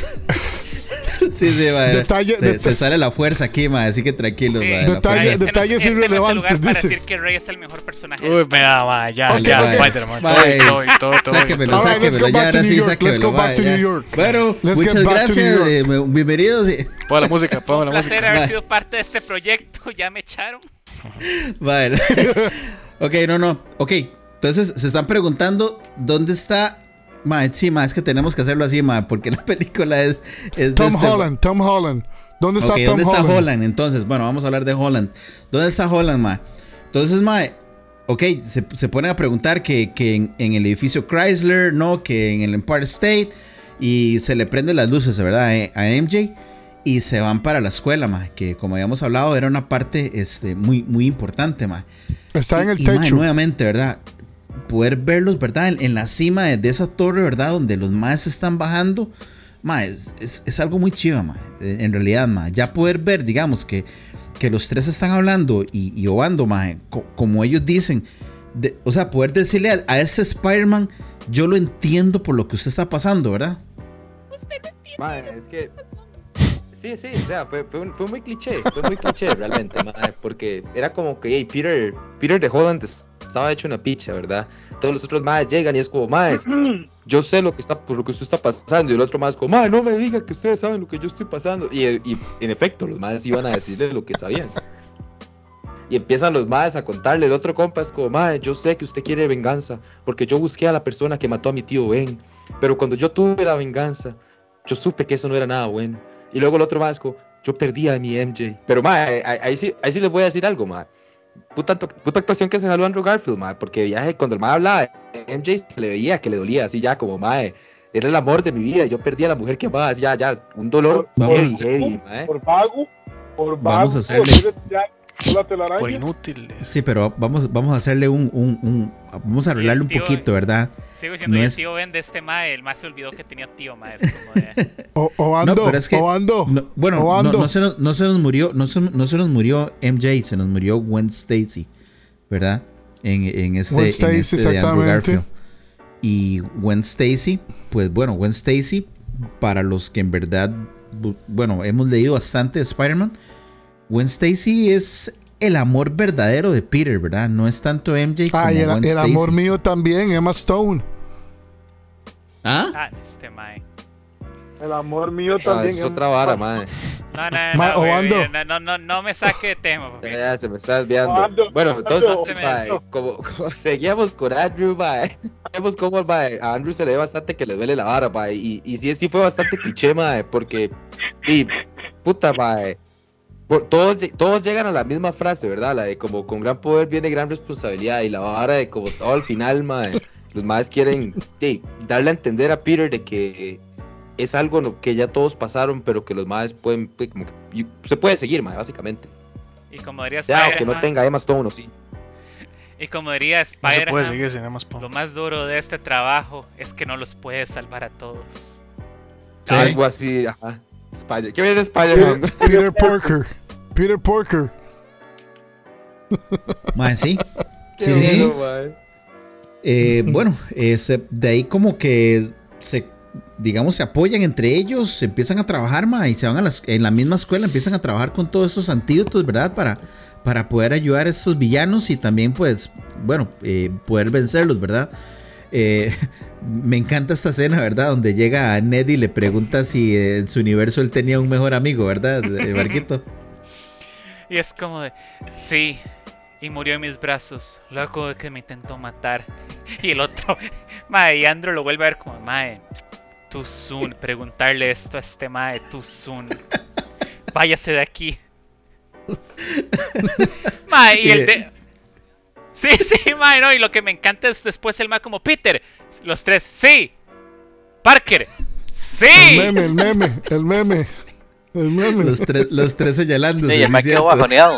Speaker 1: Sí, sí, mae.
Speaker 5: Detalle-
Speaker 1: se,
Speaker 5: deta-
Speaker 1: se sale la fuerza aquí, mae. Así que tranquilos,
Speaker 2: Sí.
Speaker 1: la
Speaker 5: Detalle-
Speaker 2: Este
Speaker 5: detalles
Speaker 2: este no es el
Speaker 5: irrelevantes,
Speaker 2: lugar para decir que Rey es el mejor personaje.
Speaker 4: Uy,
Speaker 2: Star
Speaker 4: vea, va, ya,
Speaker 5: Ok,
Speaker 4: ya. Spider-Man. Todo,
Speaker 1: Bye.
Speaker 4: todo, todo, todo.
Speaker 1: Sáquemelo, sáquemelo. Ya, ahora sí, sáquemelo.
Speaker 5: Let's go back
Speaker 1: mae,
Speaker 5: to
Speaker 1: ya.
Speaker 5: New York.
Speaker 1: Bueno, muchas gracias. Eh, me- bienvenidos. eh.
Speaker 4: Ponga la música, ponga
Speaker 2: Un
Speaker 4: la
Speaker 2: placer
Speaker 4: música.
Speaker 2: haber
Speaker 1: Bye.
Speaker 2: sido parte de este proyecto. Ya me echaron.
Speaker 1: Vale. ok, no, no. Ok, entonces se están preguntando dónde está. Ma, sí, ma, es que tenemos que hacerlo así, ma, porque la película es. es
Speaker 5: Tom
Speaker 1: este-
Speaker 5: Holland, Tom Holland. ¿Dónde está
Speaker 1: Ok,
Speaker 5: Tom
Speaker 1: ¿dónde está
Speaker 5: Holland?
Speaker 1: Holland? Entonces, bueno, vamos a hablar de Holland. ¿Dónde está Holland, ma? Entonces, ma, ok, se, se ponen a preguntar que, que en, en el edificio Chrysler, ¿no? Que en el Empire State. Y se le prenden las luces, ¿verdad? eh, A MJ. Y se van para la escuela, ma. Que como habíamos hablado, era una parte este, muy, muy importante, ma.
Speaker 5: Está en el
Speaker 1: y,
Speaker 5: techo.
Speaker 1: nuevamente, ¿verdad? Poder verlos, ¿verdad? En, en la cima de, de esa torre, ¿verdad? Donde los maes están bajando. mae, es, es- es algo muy chiva, mae. En realidad. Ya poder ver, digamos, que, que los tres están hablando y, y obando, co- como ellos dicen. de- o sea, poder decirle a, a este Spider-Man, yo lo entiendo por lo que usted está pasando, ¿verdad?
Speaker 3: Mae, es que. Sí, sí, o sea, fue, fue, un- fue muy cliché, fue muy cliché realmente, mae, porque era como que, hey, Peter, Peter de Holland es- estaba hecho una picha, ¿verdad? Todos los otros más llegan y es como, más, yo sé lo que está, por lo que usted está pasando. Y el otro más como, más, no me diga que ustedes saben lo que yo estoy pasando. Y, y en efecto, los más iban a decirle lo que sabían. Y empiezan los madres a contarle. El otro compa es como, madre, yo sé que usted quiere venganza, porque yo busqué a la persona que mató a mi tío Ben. Pero cuando yo tuve la venganza, yo supe que eso no era nada bueno. Y luego el otro como, yo perdí a mi MJ. Pero madre, ahí, sí, ahí sí les voy a decir algo, madre. Puta, puta, actuación que se jaló Andrew Garfield, madre, porque viaje, cuando el madre hablaba, MJ se le veía que le dolía así ya como, madre, era el amor de mi vida, yo perdí a la mujer que amaba, ya, ya, un dolor
Speaker 1: por,
Speaker 3: heavy, heavy,
Speaker 7: Por vago, por vago,
Speaker 1: Vamos a hacerle...
Speaker 4: Por inútil.
Speaker 1: Sí, pero vamos, vamos a hacerle un, un, un vamos a arreglarle un poquito, ¿verdad?
Speaker 2: Sigo diciendo, no el tío Ben de este mae, el más se olvidó que tenía tío mae. De...
Speaker 5: o, o, ando,
Speaker 1: no, pero es que,
Speaker 5: o ando,
Speaker 1: no, bueno,
Speaker 5: o ando.
Speaker 1: No, no, se nos, no se nos murió, no se, no se nos murió MJ, se nos murió Gwen Stacy, ¿verdad? En, en este,
Speaker 5: Gwen
Speaker 1: en
Speaker 5: Stacy,
Speaker 1: este de Andrew Garfield. Y Gwen Stacy, pues bueno, Gwen Stacy, para los que en verdad, bueno, hemos leído bastante de Spider-Man, Gwen Stacy es el amor verdadero de Peter, ¿verdad? No es tanto MJ como
Speaker 5: ah, y el,
Speaker 1: Gwen
Speaker 5: el
Speaker 1: Stacy.
Speaker 5: amor mío también, Emma Stone.
Speaker 1: ¿Ah?
Speaker 2: Ah, este mae.
Speaker 7: El amor mío
Speaker 3: Ah,
Speaker 7: también.
Speaker 3: es otra vara, madre.
Speaker 2: No, no,
Speaker 5: Ma-
Speaker 2: no,
Speaker 5: Obando.
Speaker 2: no, no, no, no me saque de tema. porque-
Speaker 3: Ya, se me está desviando.
Speaker 7: Ando,
Speaker 3: bueno, entonces, mae, como, como seguíamos con Andrew, mae, vemos cómo mae, a Andrew se le ve bastante que le duele la vara, mae, y, y sí, sí fue bastante cliché, mae, porque, y, puta, mae, todos, todos llegan a la misma frase, ¿verdad? La de como con gran poder viene gran responsabilidad, y la vara de como todo al final, mae, los maes quieren sí, darle a entender a Peter de que es algo no- que ya todos pasaron, pero que los maes pueden, pues, como que, y- se puede seguir, mae, básicamente.
Speaker 2: Y como diría
Speaker 3: Ya, aunque no tenga Emma Stone, sí.
Speaker 2: y como diría
Speaker 4: No se puede
Speaker 2: Spider-Man,
Speaker 4: seguir sin Emma Stone.
Speaker 2: lo más duro de este trabajo es que no los puedes salvar a todos.
Speaker 1: Sí.
Speaker 3: Algo así, ajá. Spider. ¿Qué viene
Speaker 5: Peter,
Speaker 3: Spider-Man?
Speaker 5: Peter Porker. Peter Porker.
Speaker 1: Mae, sí. Sí, sí. Eh, bueno, eh, se- de ahí como que se, digamos, se apoyan entre ellos, empiezan a trabajar, ma, y se van a las, en la misma escuela, empiezan a trabajar con todos esos antídotos, ¿verdad? Para, para poder ayudar a estos villanos y también, pues, bueno, eh, poder vencerlos, ¿verdad? Eh, me encanta esta escena, ¿verdad? Donde llega a Ned y le pregunta si en su universo él tenía un mejor amigo, ¿verdad? El barquito.
Speaker 2: Y es como de, sí, y murió en mis brazos, luego de que me intentó matar. Y el otro, mae, y Andrew lo vuelve a ver como, mae, too soon, preguntarle esto a este mae, too soon. Váyase de aquí. Mae, y el de... Sí, sí, mae, no, y lo que me encanta es después el mae como, Peter, los tres, sí, Parker, sí.
Speaker 5: El meme, el meme, el meme.
Speaker 1: Los, tres los tres señalando.
Speaker 6: Sí, el quedó bajoneado.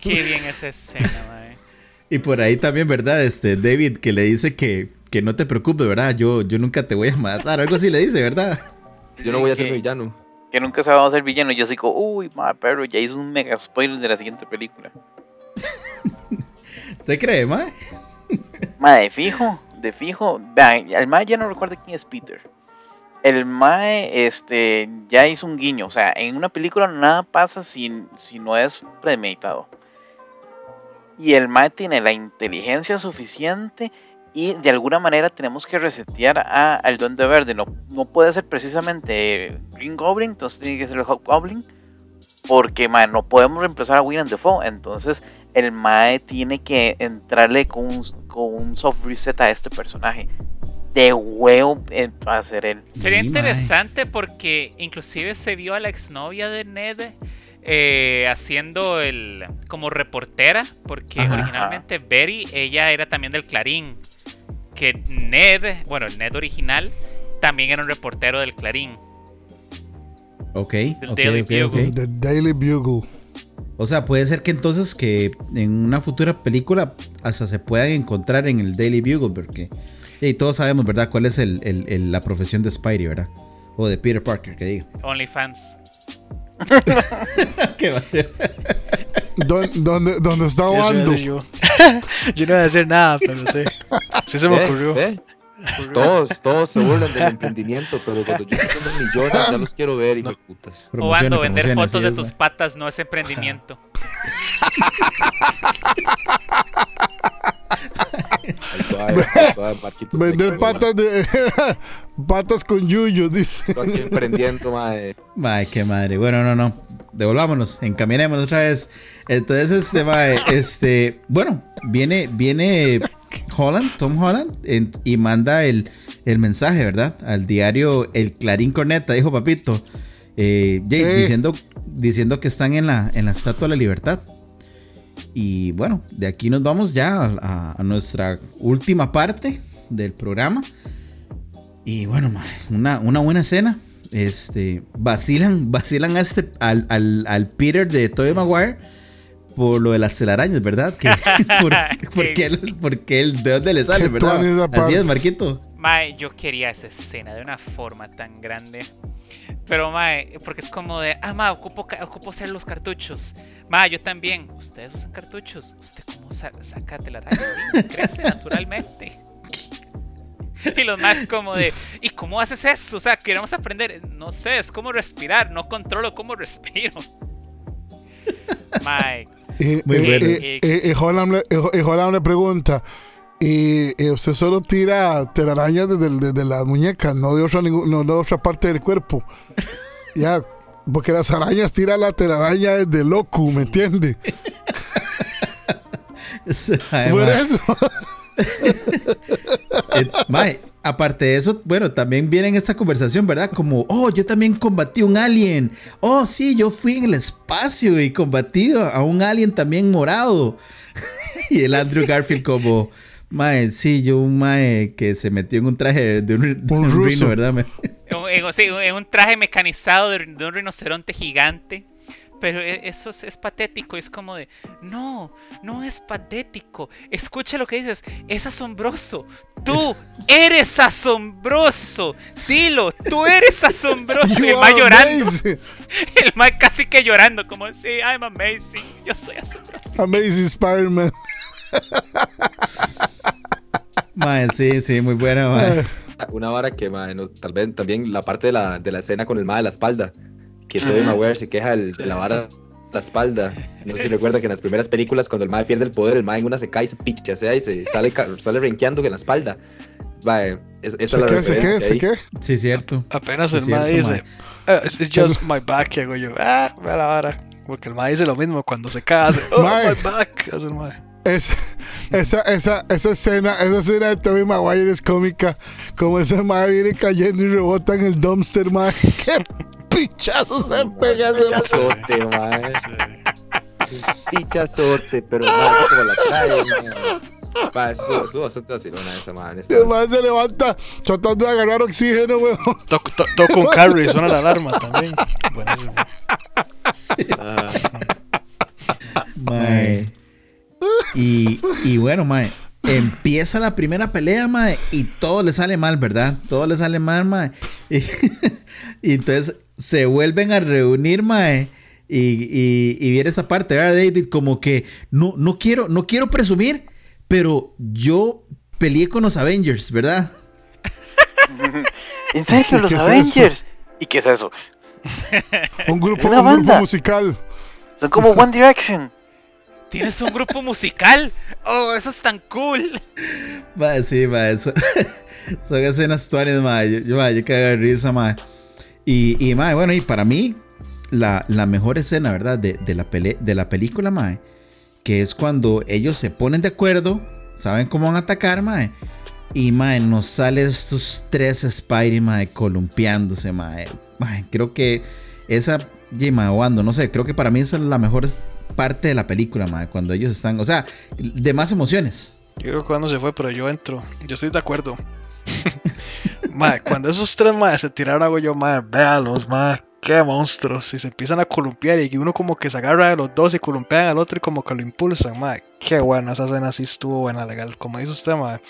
Speaker 2: Qué bien esa escena, mae.
Speaker 1: Y por ahí también, ¿verdad? Este David que le dice que, que no te preocupes, ¿verdad? Yo, yo nunca te voy a matar. Algo así le dice, ¿verdad?
Speaker 3: Yo no voy a ser villano.
Speaker 6: Que nunca se va a hacer villano. Yo digo, uy, ma, pero ya hizo un mega spoiler de la siguiente película.
Speaker 1: ¿Te cree, ma?
Speaker 6: Ma, de fijo, de fijo. Vean, el Mae ya no recuerda quién es Peter. El Mae este, ya hizo un guiño. O sea, en una película nada pasa si, si no es premeditado. Y el Mae tiene la inteligencia suficiente y de alguna manera tenemos que resetear a, al Duende Verde. No, no puede ser precisamente Green Goblin, entonces tiene que ser el Hobgoblin. Porque mae, no podemos reemplazar a William Defoe. Entonces el Mae tiene que entrarle con un, con un soft reset a este personaje. De huevo eh, va a ser él.
Speaker 2: Sería interesante porque inclusive se vio a la exnovia de Ned eh, haciendo el como reportera, porque
Speaker 1: Ajá.
Speaker 2: originalmente Betty, ella era también del Clarín, que Ned, bueno, el Ned original, también era un reportero del Clarín.
Speaker 1: Ok,
Speaker 2: Del Daily Bugle.
Speaker 1: ok.
Speaker 5: The Daily Bugle.
Speaker 1: O sea, puede ser que entonces que en una futura película hasta se puedan encontrar en el Daily Bugle, porque y todos sabemos, ¿verdad? ¿Cuál es el, el- el- la profesión de Spidey, ¿verdad? O de Peter Parker, que diga.
Speaker 2: OnlyFans.
Speaker 1: Qué va-
Speaker 5: ¿Dó- ¿Dónde, dónde está Wando?
Speaker 4: yo. yo no iba a decir nada, pero sí. Sí se me ocurrió.
Speaker 3: ¿Ve? Todos, todos se burlan del emprendimiento, pero cuando yo tengo unos millones ya los quiero ver, hijo de putas.
Speaker 2: O vender fotos de tus patas no es emprendimiento.
Speaker 5: Vender patas de. patas con yuyos, dice.
Speaker 3: Estoy aquí emprendiendo, mae.
Speaker 1: Mae, qué madre. Bueno, no, no. Devolvámonos, encaminémonos otra vez. Entonces, este, mae, este, bueno, viene, viene Holland, Tom Holland, en- y manda el, el mensaje, ¿verdad? Al diario El Clarín Corneta, dijo Papito. eh, Jay,
Speaker 5: Eh.
Speaker 1: diciendo, diciendo que están en la, en la Estatua de la Libertad. Y bueno, de aquí nos vamos ya a, a- a nuestra última parte del programa. Y bueno, una, una buena escena. Este, vacilan, vacilan a este, al, al, al Peter de Tobey Maguire por lo de las telarañas, ¿verdad? Que, por, porque, él, porque él, ¿de dónde le sale, verdad? Así es, Marquito.
Speaker 2: Mae, yo quería esa escena de una forma tan grande. Pero, mae, porque es como de, ah, mae, ocupo, ocupo hacer los cartuchos. Mae, yo también. ¿Ustedes usan cartuchos? ¿Usted cómo sa saca telarañas? Sí, Crece naturalmente. Y los más como de, ¿y cómo haces eso? O sea, queremos aprender. No sé, es como respirar. No controlo cómo respiro. Mae,
Speaker 5: Y,
Speaker 1: Muy
Speaker 5: y-
Speaker 1: bueno.
Speaker 5: y- y- y Holland, le- y- y Holland le pregunta. Y, y usted solo tira telarañas desde, las muñecas, no de, otra, no de otra parte del cuerpo. ya, porque las arañas tiran la telaraña desde loco, ¿me entiende? Por eso.
Speaker 1: Eh, aparte de eso, bueno, también viene en esta conversación, ¿verdad? Como, oh, yo también combatí un alien. Oh, sí, yo fui en el espacio y combatí a a un alien también morado. y el Andrew Garfield como, mae, sí, yo un mae que se metió en un traje de un, de
Speaker 5: Un
Speaker 1: un
Speaker 5: ruso.
Speaker 1: rino, ¿verdad?
Speaker 2: en, en- sí, en un traje mecanizado de, de un rinoceronte gigante. Pero e- eso es, es patético, es como de, no, no es patético. Escucha lo que dices, es asombroso. Tú eres asombroso. Silo, tú eres asombroso. El ma
Speaker 5: are
Speaker 2: llorando,
Speaker 5: amazing.
Speaker 2: el ma casi que llorando, como, sí, I'm amazing, yo soy asombroso.
Speaker 5: Amazing Spider-Man.
Speaker 1: Mae, sí, sí, muy buena, mae.
Speaker 3: Una vara que, mae, no, tal vez también la parte de la, de la escena con el mae de la espalda. Que Tobey Maguire se queja del- de la vara de la espalda. No sé si
Speaker 2: Es-
Speaker 3: recuerda que en las primeras películas, cuando el mae pierde el poder, el mae en una se cae y se picha, sea, y se sale, sale renqueando en la espalda. Mae, es- esa
Speaker 5: ¿Se
Speaker 3: es la
Speaker 5: qué? ¿Se qué? ¿Se qué?
Speaker 1: Sí, cierto.
Speaker 4: Apenas
Speaker 1: Sí,
Speaker 4: el ma
Speaker 1: cierto,
Speaker 4: dice, "Ah, it's, it's just my back, y hago yo, ah, ve la vara. Porque el ma dice lo mismo cuando se cae, hace, oh,
Speaker 5: Mae.
Speaker 4: my back, hace el ma.
Speaker 5: Es- esa, esa, esa escena, esa escena de Tobey Maguire es cómica. Como ese madre viene cayendo y rebota en el dumpster, madre. ¡Qué pichazo se pega!
Speaker 3: Pichazote.
Speaker 4: Sí.
Speaker 3: Pichazote, pero así como la trae, estuvo bastante vacilona esa.
Speaker 5: Y el mae se levanta tratando de agarrar oxígeno, weón.
Speaker 4: Toco, to- toco un carro y suena la alarma también. Buenísimo.
Speaker 3: Ah,
Speaker 1: Mae. Y, y bueno, mae. Empieza la primera pelea, mae, y todo le sale mal, ¿verdad? Todo le sale mal, mae. Y, y entonces se vuelven a reunir, mae. Y, y- y viene esa parte, ¿verdad, David? Como que no, no, quiero, no quiero presumir, pero yo peleé con los Avengers, ¿verdad?
Speaker 6: ¿En serio, los
Speaker 5: ¿Qué es
Speaker 6: Avengers? ¿Y qué es eso?
Speaker 5: Un grupo,
Speaker 6: Una
Speaker 5: un grupo
Speaker 6: banda.
Speaker 5: musical.
Speaker 6: Son como One Direction.
Speaker 2: ¿Tienes un grupo musical? Oh, eso es tan cool.
Speaker 1: Mae, sí, mae, eso- son escenas tuanes, mae. Yo, yo, yo cago de risa, mae. Y, y mae, bueno, y para mí, la, la mejor escena, ¿verdad? De, de la pele- de la película, mae. Que es cuando ellos se ponen de acuerdo, saben cómo van a atacar, mae. Y, mae, nos sale estos tres Spidey, mae, columpiándose. Mae, creo que esa, Wando, no sé, creo que para mí esa es la mejor parte de la película, mae. Cuando ellos están, o sea, de más emociones.
Speaker 4: Yo creo que cuando se fue, pero yo entro. Yo estoy de acuerdo. Mae, cuando esos tres mae se tiraron hago yo, mae, véalos, mae, qué monstruos. Y se empiezan a columpiar y uno como que se agarra de los dos y columpian al otro y como que lo impulsan, mae. Qué buena, esa escena sí estuvo buena, legal. Como dice usted, mae. O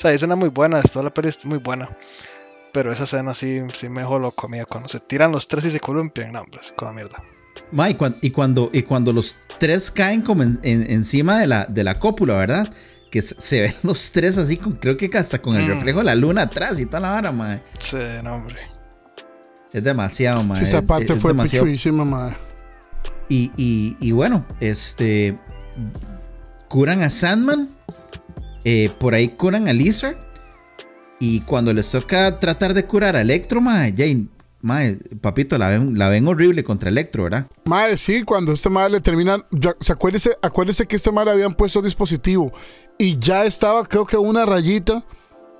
Speaker 4: sea, escena muy buena, toda la peli es muy buena. Pero esa escena sí, sí me dejó loco. Cuando se tiran los tres y se columpian, no, hombre, es como mierda.
Speaker 1: Ma, y, cuan- y cuando, y cuando los tres caen como en- en- encima de la, de la cópula, ¿verdad? Que se, ven los tres así, con, creo que hasta con el
Speaker 4: Mm.
Speaker 1: reflejo de la luna atrás y toda la vara, ma.
Speaker 4: Sí, no, hombre.
Speaker 1: Es demasiado, ma.
Speaker 5: Sí, esa
Speaker 1: es-
Speaker 5: parte
Speaker 1: es
Speaker 5: fue
Speaker 1: demasiado.
Speaker 5: pichuísima, madre.
Speaker 1: Y, y, y bueno, este. curan a Sandman, eh, por ahí curan a Lizard, y cuando les toca tratar de curar a Electro, mae, ya, y- mae, papito, la ven, la ven horrible contra Electro, ¿verdad?
Speaker 5: Madre, sí, cuando este madre le terminan. ya- acuérdese, acuérdese que este madre le habían puesto dispositivo y ya estaba, creo que una rayita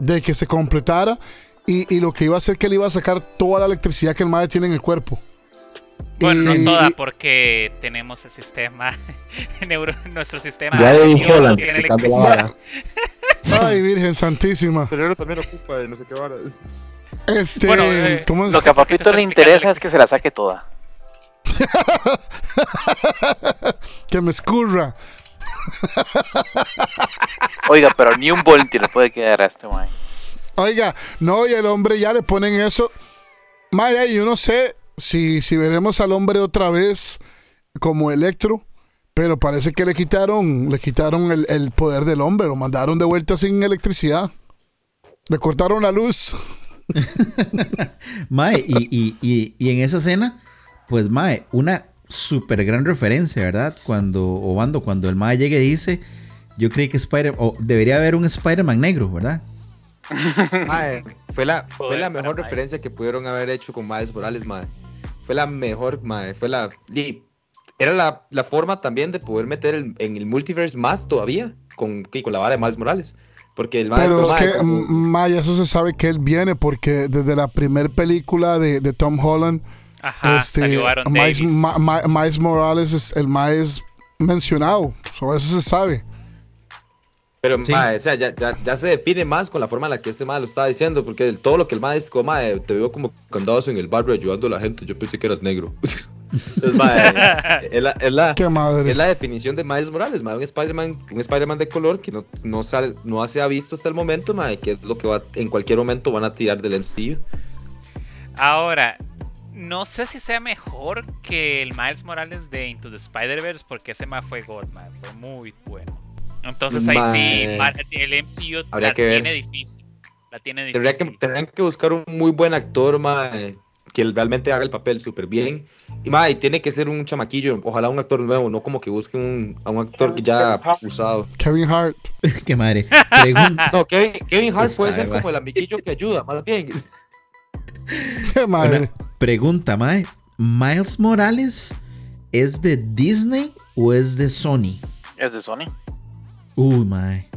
Speaker 5: de que se completara. Y, y lo que iba a hacer que le iba a sacar toda la electricidad que el madre tiene en el cuerpo.
Speaker 2: Bueno,
Speaker 5: Y-
Speaker 2: no toda,
Speaker 5: y-
Speaker 2: porque tenemos el sistema, neuro, nuestro sistema
Speaker 3: Ya Holland
Speaker 2: tiene
Speaker 3: la.
Speaker 5: Ay, Virgen Santísima.
Speaker 3: El cerebro también ocupa de no sé qué vara.
Speaker 5: Este.
Speaker 2: Bueno, eh,
Speaker 5: ¿cómo es?
Speaker 6: Lo que a Papito le interesa es que se la saque toda.
Speaker 5: que me escurra.
Speaker 6: Oiga, pero ni un voltio le puede quedar a este man.
Speaker 5: Oiga, no, y el hombre ya le ponen eso. Maya, yo no sé si, si veremos al hombre otra vez como Electro, pero parece que le quitaron, le quitaron el, el poder del hombre, lo mandaron de vuelta sin electricidad. Le cortaron la luz.
Speaker 1: Mae, y, y, y, y en esa escena, pues Mae, una súper gran referencia, ¿verdad? Cuando, Obando, cuando el Mae llega y dice, yo creí que Spider, o debería haber un Spider-Man negro, ¿verdad?
Speaker 3: Mae, fue la, fue
Speaker 2: Joder,
Speaker 3: la mejor referencia que pudieron haber hecho con Miles Morales, mae. Fue la mejor, mae. Fue la. y era la, la forma también de poder meter el- en el multiverse más todavía con, que con la vara de Miles Morales. Porque el
Speaker 5: Pero es que,
Speaker 3: como-
Speaker 5: Maya, eso se sabe que él viene porque desde la primera película de, de Tom Holland,
Speaker 2: Ajá,
Speaker 5: este, Miles. Ma- Ma- Miles Morales es el más mencionado. So, eso se sabe.
Speaker 3: Pero,
Speaker 1: Sí.
Speaker 3: mae, o sea, ya, ya, ya se define más con la forma en la que este mae lo estaba diciendo, porque el- todo lo que el mae dice, como, mae, te veo como que andabas en el barrio ayudando a la gente, yo pensé que eras negro. Entonces, mae, es la, es la-
Speaker 5: Qué madre.
Speaker 3: es la definición de Miles Morales, mae, un Spider-Man un Spider-Man de color que no, no, sale- no se ha visto hasta el momento, mae, que es lo que va, en cualquier momento van a tirar del MCU.
Speaker 2: Ahora, no sé si sea mejor que el Miles Morales de Into the Spider-Verse, porque ese más fue God, man, fue muy bueno. Entonces ahí sí, el MCU
Speaker 3: Habría
Speaker 2: la
Speaker 3: que ver.
Speaker 2: tiene difícil. La tiene
Speaker 3: Tendría que, tendrían que buscar un muy buen actor, mae, que realmente haga el papel súper bien. Y mae, tiene que ser un chamaquillo, ojalá un actor nuevo, no como que busquen un, a un actor que ya usado.
Speaker 5: Kevin Hart.
Speaker 1: Qué madre.
Speaker 3: No, Kevin, Kevin Hart
Speaker 1: Pues
Speaker 3: puede
Speaker 1: sabe,
Speaker 3: ser
Speaker 1: mae.
Speaker 3: como el amiguillo que ayuda, más bien.
Speaker 5: Qué madre.
Speaker 1: Una pregunta, Mae. ¿Miles Morales es de Disney o es de Sony?
Speaker 6: Es de Sony.
Speaker 1: Uy, Mae.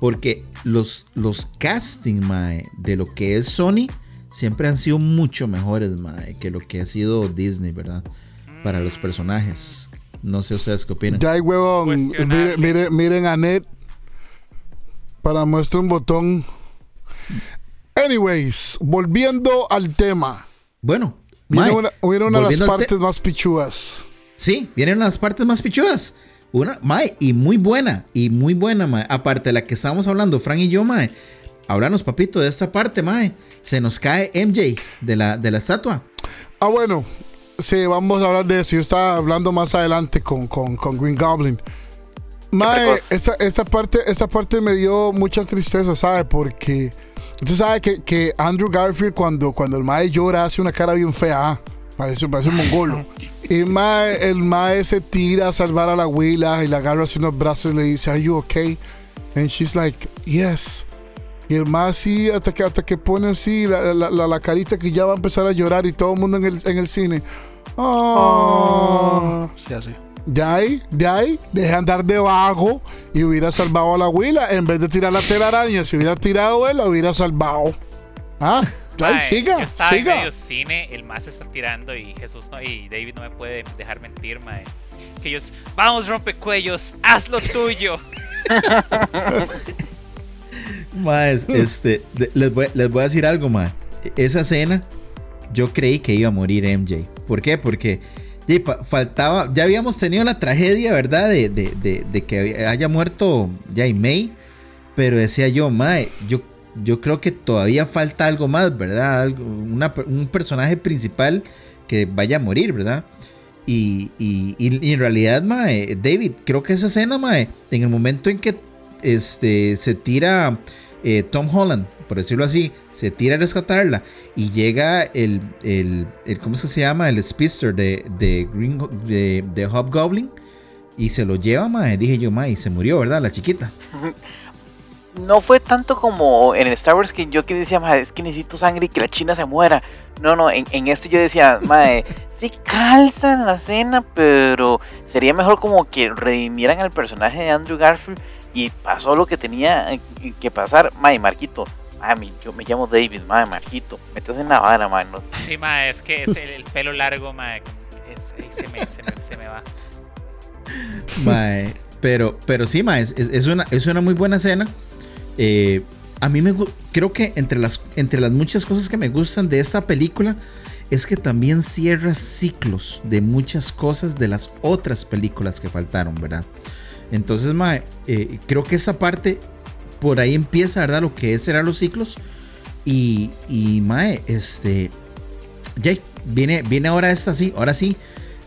Speaker 1: Porque los, los casting, Mae, de lo que es Sony siempre han sido mucho mejores, Mae, que lo que ha sido Disney, ¿verdad? Para los personajes. No sé ustedes qué opinan.
Speaker 5: Ya hay huevón. Miren, miren, miren a Ned. Para muestra un botón. Anyways, volviendo al tema.
Speaker 1: Bueno,
Speaker 5: Viene una, viene una de las partes más pichudas.
Speaker 1: Sí, vienen las partes más pichudas. Una, mae, y muy buena, y muy buena, mae. Aparte de la que estábamos hablando, Frank y yo, mae. Háblanos, papito, de esta parte, mae. Se nos cae MJ de la, de la estatua.
Speaker 5: Ah, bueno. Sí, vamos a hablar de eso. Yo estaba hablando más adelante con, con, con Green Goblin. Mae, esa, esa parte, esa parte me dio mucha tristeza, ¿sabe? Porque usted sabe que, que Andrew Garfield cuando, cuando el Mae llora hace una cara bien fea. ah, Parece, parece un mongolo. Y el mae, el mae se tira a salvar a la abuela y la agarra así en los brazos y le dice, ¿Are you okay? And she's like, Yes. Y el mae así, hasta que, hasta que pone así la, la, la- la carita que ya va a empezar a llorar y todo el mundo en el, en el cine. Oh.
Speaker 4: Sí, así.
Speaker 5: De ahí, de ahí, deje andar debajo y hubiera salvado a la abuela. En vez de tirar la telaraña, si hubiera tirado él, la hubiera salvado. Ah, ay,
Speaker 2: Mae,
Speaker 5: siga,
Speaker 2: yo estaba en
Speaker 5: siga.
Speaker 2: medio cine, el más está tirando y Jesús no, y David no me puede dejar mentir, mae. Que ellos, vamos rompecuellos, haz lo tuyo.
Speaker 1: Más, este, les voy, les voy a decir algo, mae. Esa escena, yo creí que iba a morir MJ. ¿Por qué? Porque faltaba, ya habíamos tenido la tragedia, ¿verdad? De, de- de- de que haya muerto ya May. Pero decía yo, mae, yo, yo creo que todavía falta algo más, ¿verdad? Un personaje principal que vaya a morir, ¿verdad? Y, en realidad, David, creo que esa escena, mae, en el momento en que este, se tira eh, Tom Holland, por decirlo así, se tira a rescatarla y llega el, el, ¿cómo es que se llama? El Speedster de, de, Green, de, de Hobgoblin. y se lo lleva, mae. Dije yo, mae, y se murió, ¿verdad? La chiquita.
Speaker 6: No fue tanto como en Star Wars que yo que decía, "Ma, es que necesito sangre y que la china se muera. No, no, en, en este yo decía, madre, sí calza en la escena, pero sería mejor como que redimieran al personaje de Andrew Garfield y pasó lo que tenía eh, que pasar. Mae, Marquito, mami, yo me llamo David, madre, Marquito, metes en la vara, man. No,
Speaker 2: Sí, ma, es que es el, el pelo largo, ma. es- se, me, se, me, se me va.
Speaker 1: Mae, pero, pero sí, mae, es, es- es una, es una muy buena escena. Eh, a mí me creo que entre las, entre las muchas cosas que me gustan de esta película es que también cierra ciclos de muchas cosas de las otras películas que faltaron, ¿verdad? Entonces, mae, eh, creo que esa parte por ahí empieza, ¿verdad? Lo que es cerrar los ciclos. Y, y mae, este. Ya viene, viene ahora esta sí, ahora sí.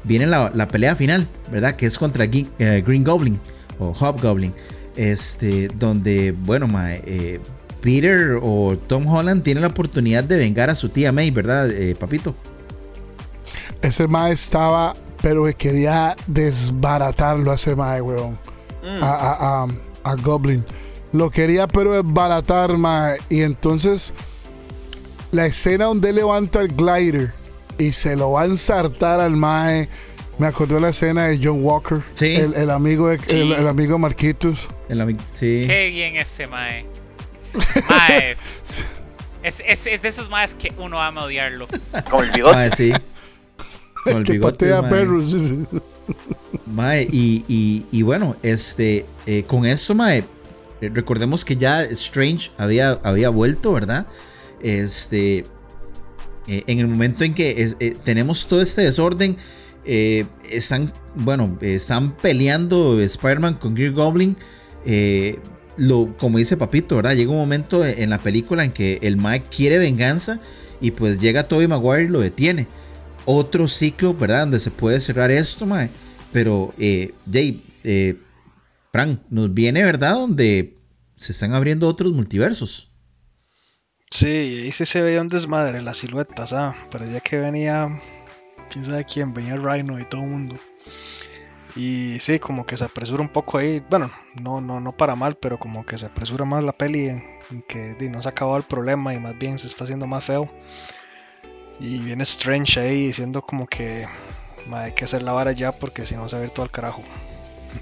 Speaker 1: Viene la, la pelea final, ¿verdad? Que es contra eh, Green Goblin o Hobgoblin. Este, donde, bueno, mae, eh, Peter o Tom Holland tienen la oportunidad de vengar a su tía May, ¿verdad, eh, papito?
Speaker 5: Ese mae estaba, pero que quería desbaratarlo a ese mae, weón.
Speaker 6: Mm.
Speaker 5: A, a, a- a Goblin. Lo quería, pero desbaratar, mae. Y entonces, la escena donde él levanta el glider y se lo va a ensartar al mae. Me acordó la escena de John Walker.
Speaker 1: Sí.
Speaker 5: El, el amigo de, el, el amigo Marquitos.
Speaker 1: El ami- sí.
Speaker 2: Qué bien ese mae. Mae. Es, es, es de esos maes que uno ama odiarlo.
Speaker 6: Como el bigote.
Speaker 1: Mae, sí. Con el
Speaker 5: que
Speaker 1: bigote,
Speaker 5: patea
Speaker 1: mae.
Speaker 5: perros. sí, sí.
Speaker 1: Mae, y, y- y bueno, este, eh, con eso, Mae, eh, recordemos que ya Strange había, había vuelto, ¿verdad? Este, eh, en el momento en que es- eh, tenemos todo este desorden, eh, están, bueno, están peleando Spider-Man con Green Goblin. eh, lo, como dice Papito, ¿verdad? Llega un momento en la película en que el Mike quiere venganza y pues llega Tobey Maguire y lo detiene. Otro ciclo, ¿verdad? Donde se puede cerrar esto, Mae. Pero, eh, Jay, eh, Frank, nos viene, ¿verdad? Donde se están abriendo otros multiversos.
Speaker 4: Sí, ahí sí se veía un desmadre, las siluetas, ah. Parecía que venía, quién sabe quién, venía Rhino y todo el mundo. Y sí, como que se apresura un poco ahí, bueno, no, no, no para mal, pero como que se apresura más la peli en, en que di, no se ha acabado el problema y más bien se está haciendo más feo. Y viene Strange ahí diciendo como que "Ma, hay que hacer la vara ya porque si no se va a ir todo al carajo.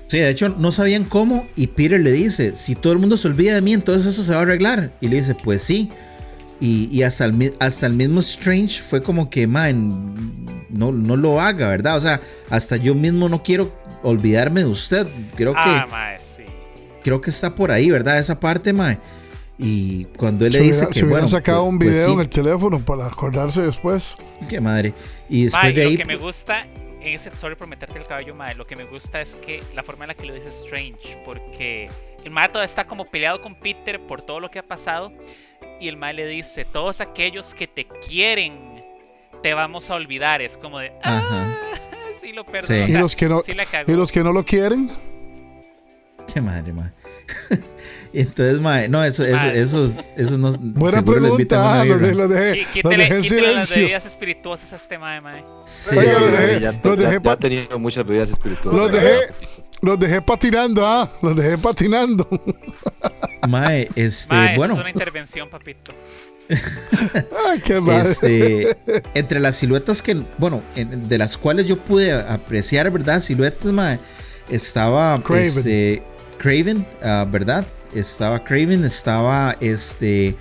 Speaker 1: Sí, de hecho, no sabían cómo. Y Peter le dice: Si todo el mundo se olvida de mí, entonces eso se va a arreglar. Y le dice: Pues sí. Y, y hasta, el, hasta el mismo Strange fue como que, man, no, no lo haga, ¿verdad? O sea, hasta yo mismo no quiero olvidarme de usted. Creo que.
Speaker 2: Ah, mae, sí.
Speaker 1: creo que está por ahí, ¿verdad? Esa parte, mae. Y cuando él le
Speaker 5: Se
Speaker 1: dice
Speaker 5: hubiera,
Speaker 1: que
Speaker 5: se
Speaker 1: bueno,
Speaker 5: sacado
Speaker 1: que-
Speaker 5: un
Speaker 1: pues
Speaker 5: video
Speaker 1: sí,
Speaker 5: en el teléfono para acordarse después.
Speaker 1: qué madre. Y después
Speaker 2: Mae,
Speaker 1: de
Speaker 2: lo
Speaker 1: ahí,
Speaker 2: que me gusta en ese, sorry por meterte el cabello, mae, lo que me gusta es que la forma en la que lo dice Strange, porque el mae todavía está como peleado con Peter por todo lo que ha pasado, y el mae le dice, todos aquellos que te quieren, te vamos a olvidar, es como de, ah,
Speaker 1: Ajá.
Speaker 2: sí lo perdono,
Speaker 1: Sí.
Speaker 2: o
Speaker 5: Y los que no-
Speaker 2: sí la cagó.
Speaker 5: Y los que no lo quieren,
Speaker 1: qué madre, mae. Entonces, mae, no, eso, eso, esos, esos no.
Speaker 5: buena
Speaker 1: seguro le invitan
Speaker 5: pregunta.
Speaker 1: una birra.
Speaker 5: de- los dejé,
Speaker 2: Quítele,
Speaker 5: dejé en
Speaker 2: quítele las
Speaker 5: silencio.
Speaker 2: bebidas espirituosas a este mae, mae.
Speaker 1: Sí,
Speaker 5: Oiga,
Speaker 1: sí,
Speaker 5: lo
Speaker 1: sí.
Speaker 5: dejé-
Speaker 3: ya,
Speaker 5: los
Speaker 3: ya-
Speaker 5: dejé
Speaker 3: ya
Speaker 5: pa-
Speaker 3: ha tenido muchas bebidas espirituales.
Speaker 5: Los dejé, los dejé patinando, ah, los dejé patinando.
Speaker 1: Mae, este,
Speaker 2: Mae, eso
Speaker 1: bueno,
Speaker 2: es una intervención, papito.
Speaker 5: Ay, qué mal.
Speaker 1: este, entre las siluetas que, bueno, en- de las cuales yo pude apreciar, ¿verdad? Siluetas, mae, estaba
Speaker 5: Craven.
Speaker 1: este Craven, ah, ¿verdad? Estaba Craven, estaba este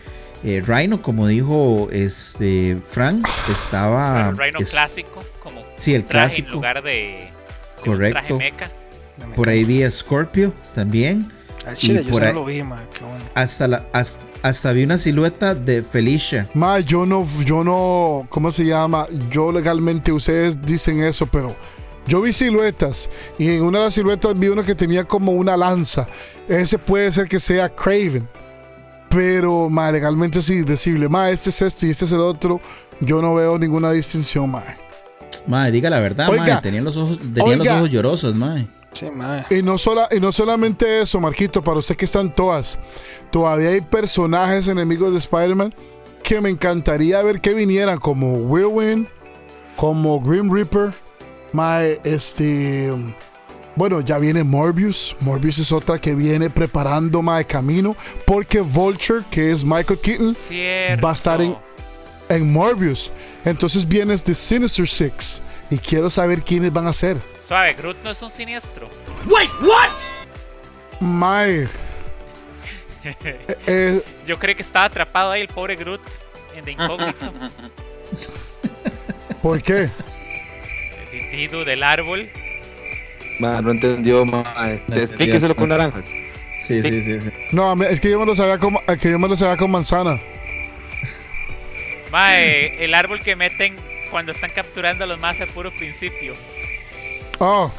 Speaker 1: eh, Rhino, como dijo este Frank, estaba
Speaker 2: el Rhino
Speaker 1: es-
Speaker 2: clásico, como
Speaker 1: sí, el
Speaker 2: traje en
Speaker 1: clásico,
Speaker 2: lugar de, de un traje
Speaker 1: correcto.
Speaker 2: mecha.
Speaker 1: Por ahí vi a Scorpio también.
Speaker 4: Chile, yo
Speaker 1: por ahí-
Speaker 4: lo vi, ma, qué bueno.
Speaker 1: Hasta la hasta, hasta vi una silueta de Felicia.
Speaker 5: Ma, yo no, yo no, ¿cómo se llama? Yo legalmente, ustedes dicen eso, pero yo vi siluetas y en una de las siluetas vi uno que tenía como una lanza. Ese puede ser que sea Craven, pero ma, legalmente es indecible. Ma, este es este y este es el otro. Yo no veo ninguna distinción, ma.
Speaker 1: Madre, diga la verdad,
Speaker 5: Oiga,
Speaker 1: madre. Tenían los ojos, tenían los
Speaker 5: oiga.
Speaker 1: ojos llorosos, madre.
Speaker 4: Sí, ma.
Speaker 5: Y no, sola, y no solamente eso, Marquito, para usted que están todas. Todavía hay personajes enemigos de Spider-Man que me encantaría ver que vinieran, como Whirlwind, como Grim Reaper, mae, este, Bueno, ya viene Morbius. Morbius es otra que viene preparando más de camino. Porque Vulture, que es Michael Keaton,
Speaker 2: Cierto.
Speaker 5: va a estar en, en Morbius. Entonces vienes de Sinister Six. Y quiero saber quiénes van a ser.
Speaker 2: Suave, Groot no es un siniestro.
Speaker 5: Mae. Eh, eh,
Speaker 2: Yo creo que estaba atrapado ahí el pobre Groot en The Incógnito.
Speaker 5: ¿Por qué?
Speaker 2: Del árbol.
Speaker 3: Ma, no entendió, ma. Este, explíqueselo con naranjas.
Speaker 1: Sí, sí, sí. sí.
Speaker 5: No, a es que yo me lo sabía con, es que yo me lo sabía con manzana.
Speaker 2: Mae, el árbol que meten cuando están capturando a los más al puro principio.
Speaker 5: Oh,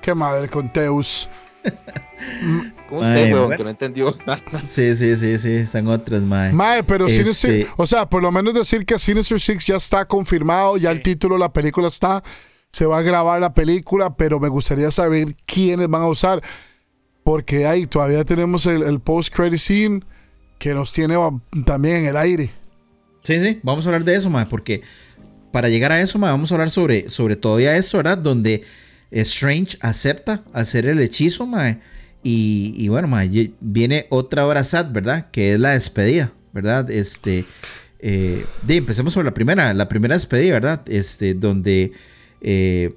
Speaker 5: qué madre con Teus.
Speaker 3: ¿Cómo usted, weón, que no entendió?
Speaker 1: Sí, sí, sí, sí, están otras, mae.
Speaker 5: Mae, pero
Speaker 1: Este-
Speaker 5: Sinister, o sea, por lo menos decir que Sinister Six ya está confirmado, ya el título de la película está, se va a grabar la película, pero me gustaría saber quiénes van a usar, porque ahí todavía tenemos el, el post-credit scene que nos tiene oh, también en el aire.
Speaker 1: Sí, sí, vamos a hablar de eso, mae, porque para llegar a eso, mae, vamos a hablar sobre, sobre todavía eso, ¿verdad? Donde Strange acepta hacer el hechizo, mae. Y, y bueno, mae, viene otra hora sad, ¿verdad? Que es la despedida, ¿verdad? Este. eh, de, empecemos sobre la primera, la primera despedida, ¿verdad? Este, donde eh,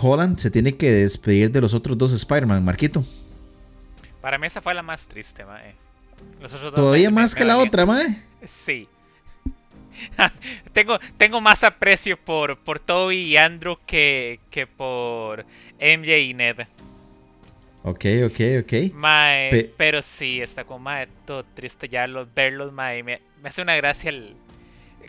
Speaker 1: Holland se tiene que despedir de los otros dos Spider-Man, Marquito.
Speaker 2: Para mí esa fue la más triste, mae. Los otros dos
Speaker 1: Todavía más que la
Speaker 2: bien.
Speaker 1: otra, mae.
Speaker 2: Sí. tengo, tengo más aprecio por, por Toby y Andrew que, que por MJ y Ned.
Speaker 1: Ok, ok, ok.
Speaker 2: Mae,
Speaker 1: Pe-
Speaker 2: pero sí, está como mae, todo triste ya los, verlos, mae. Me, me hace una gracia el.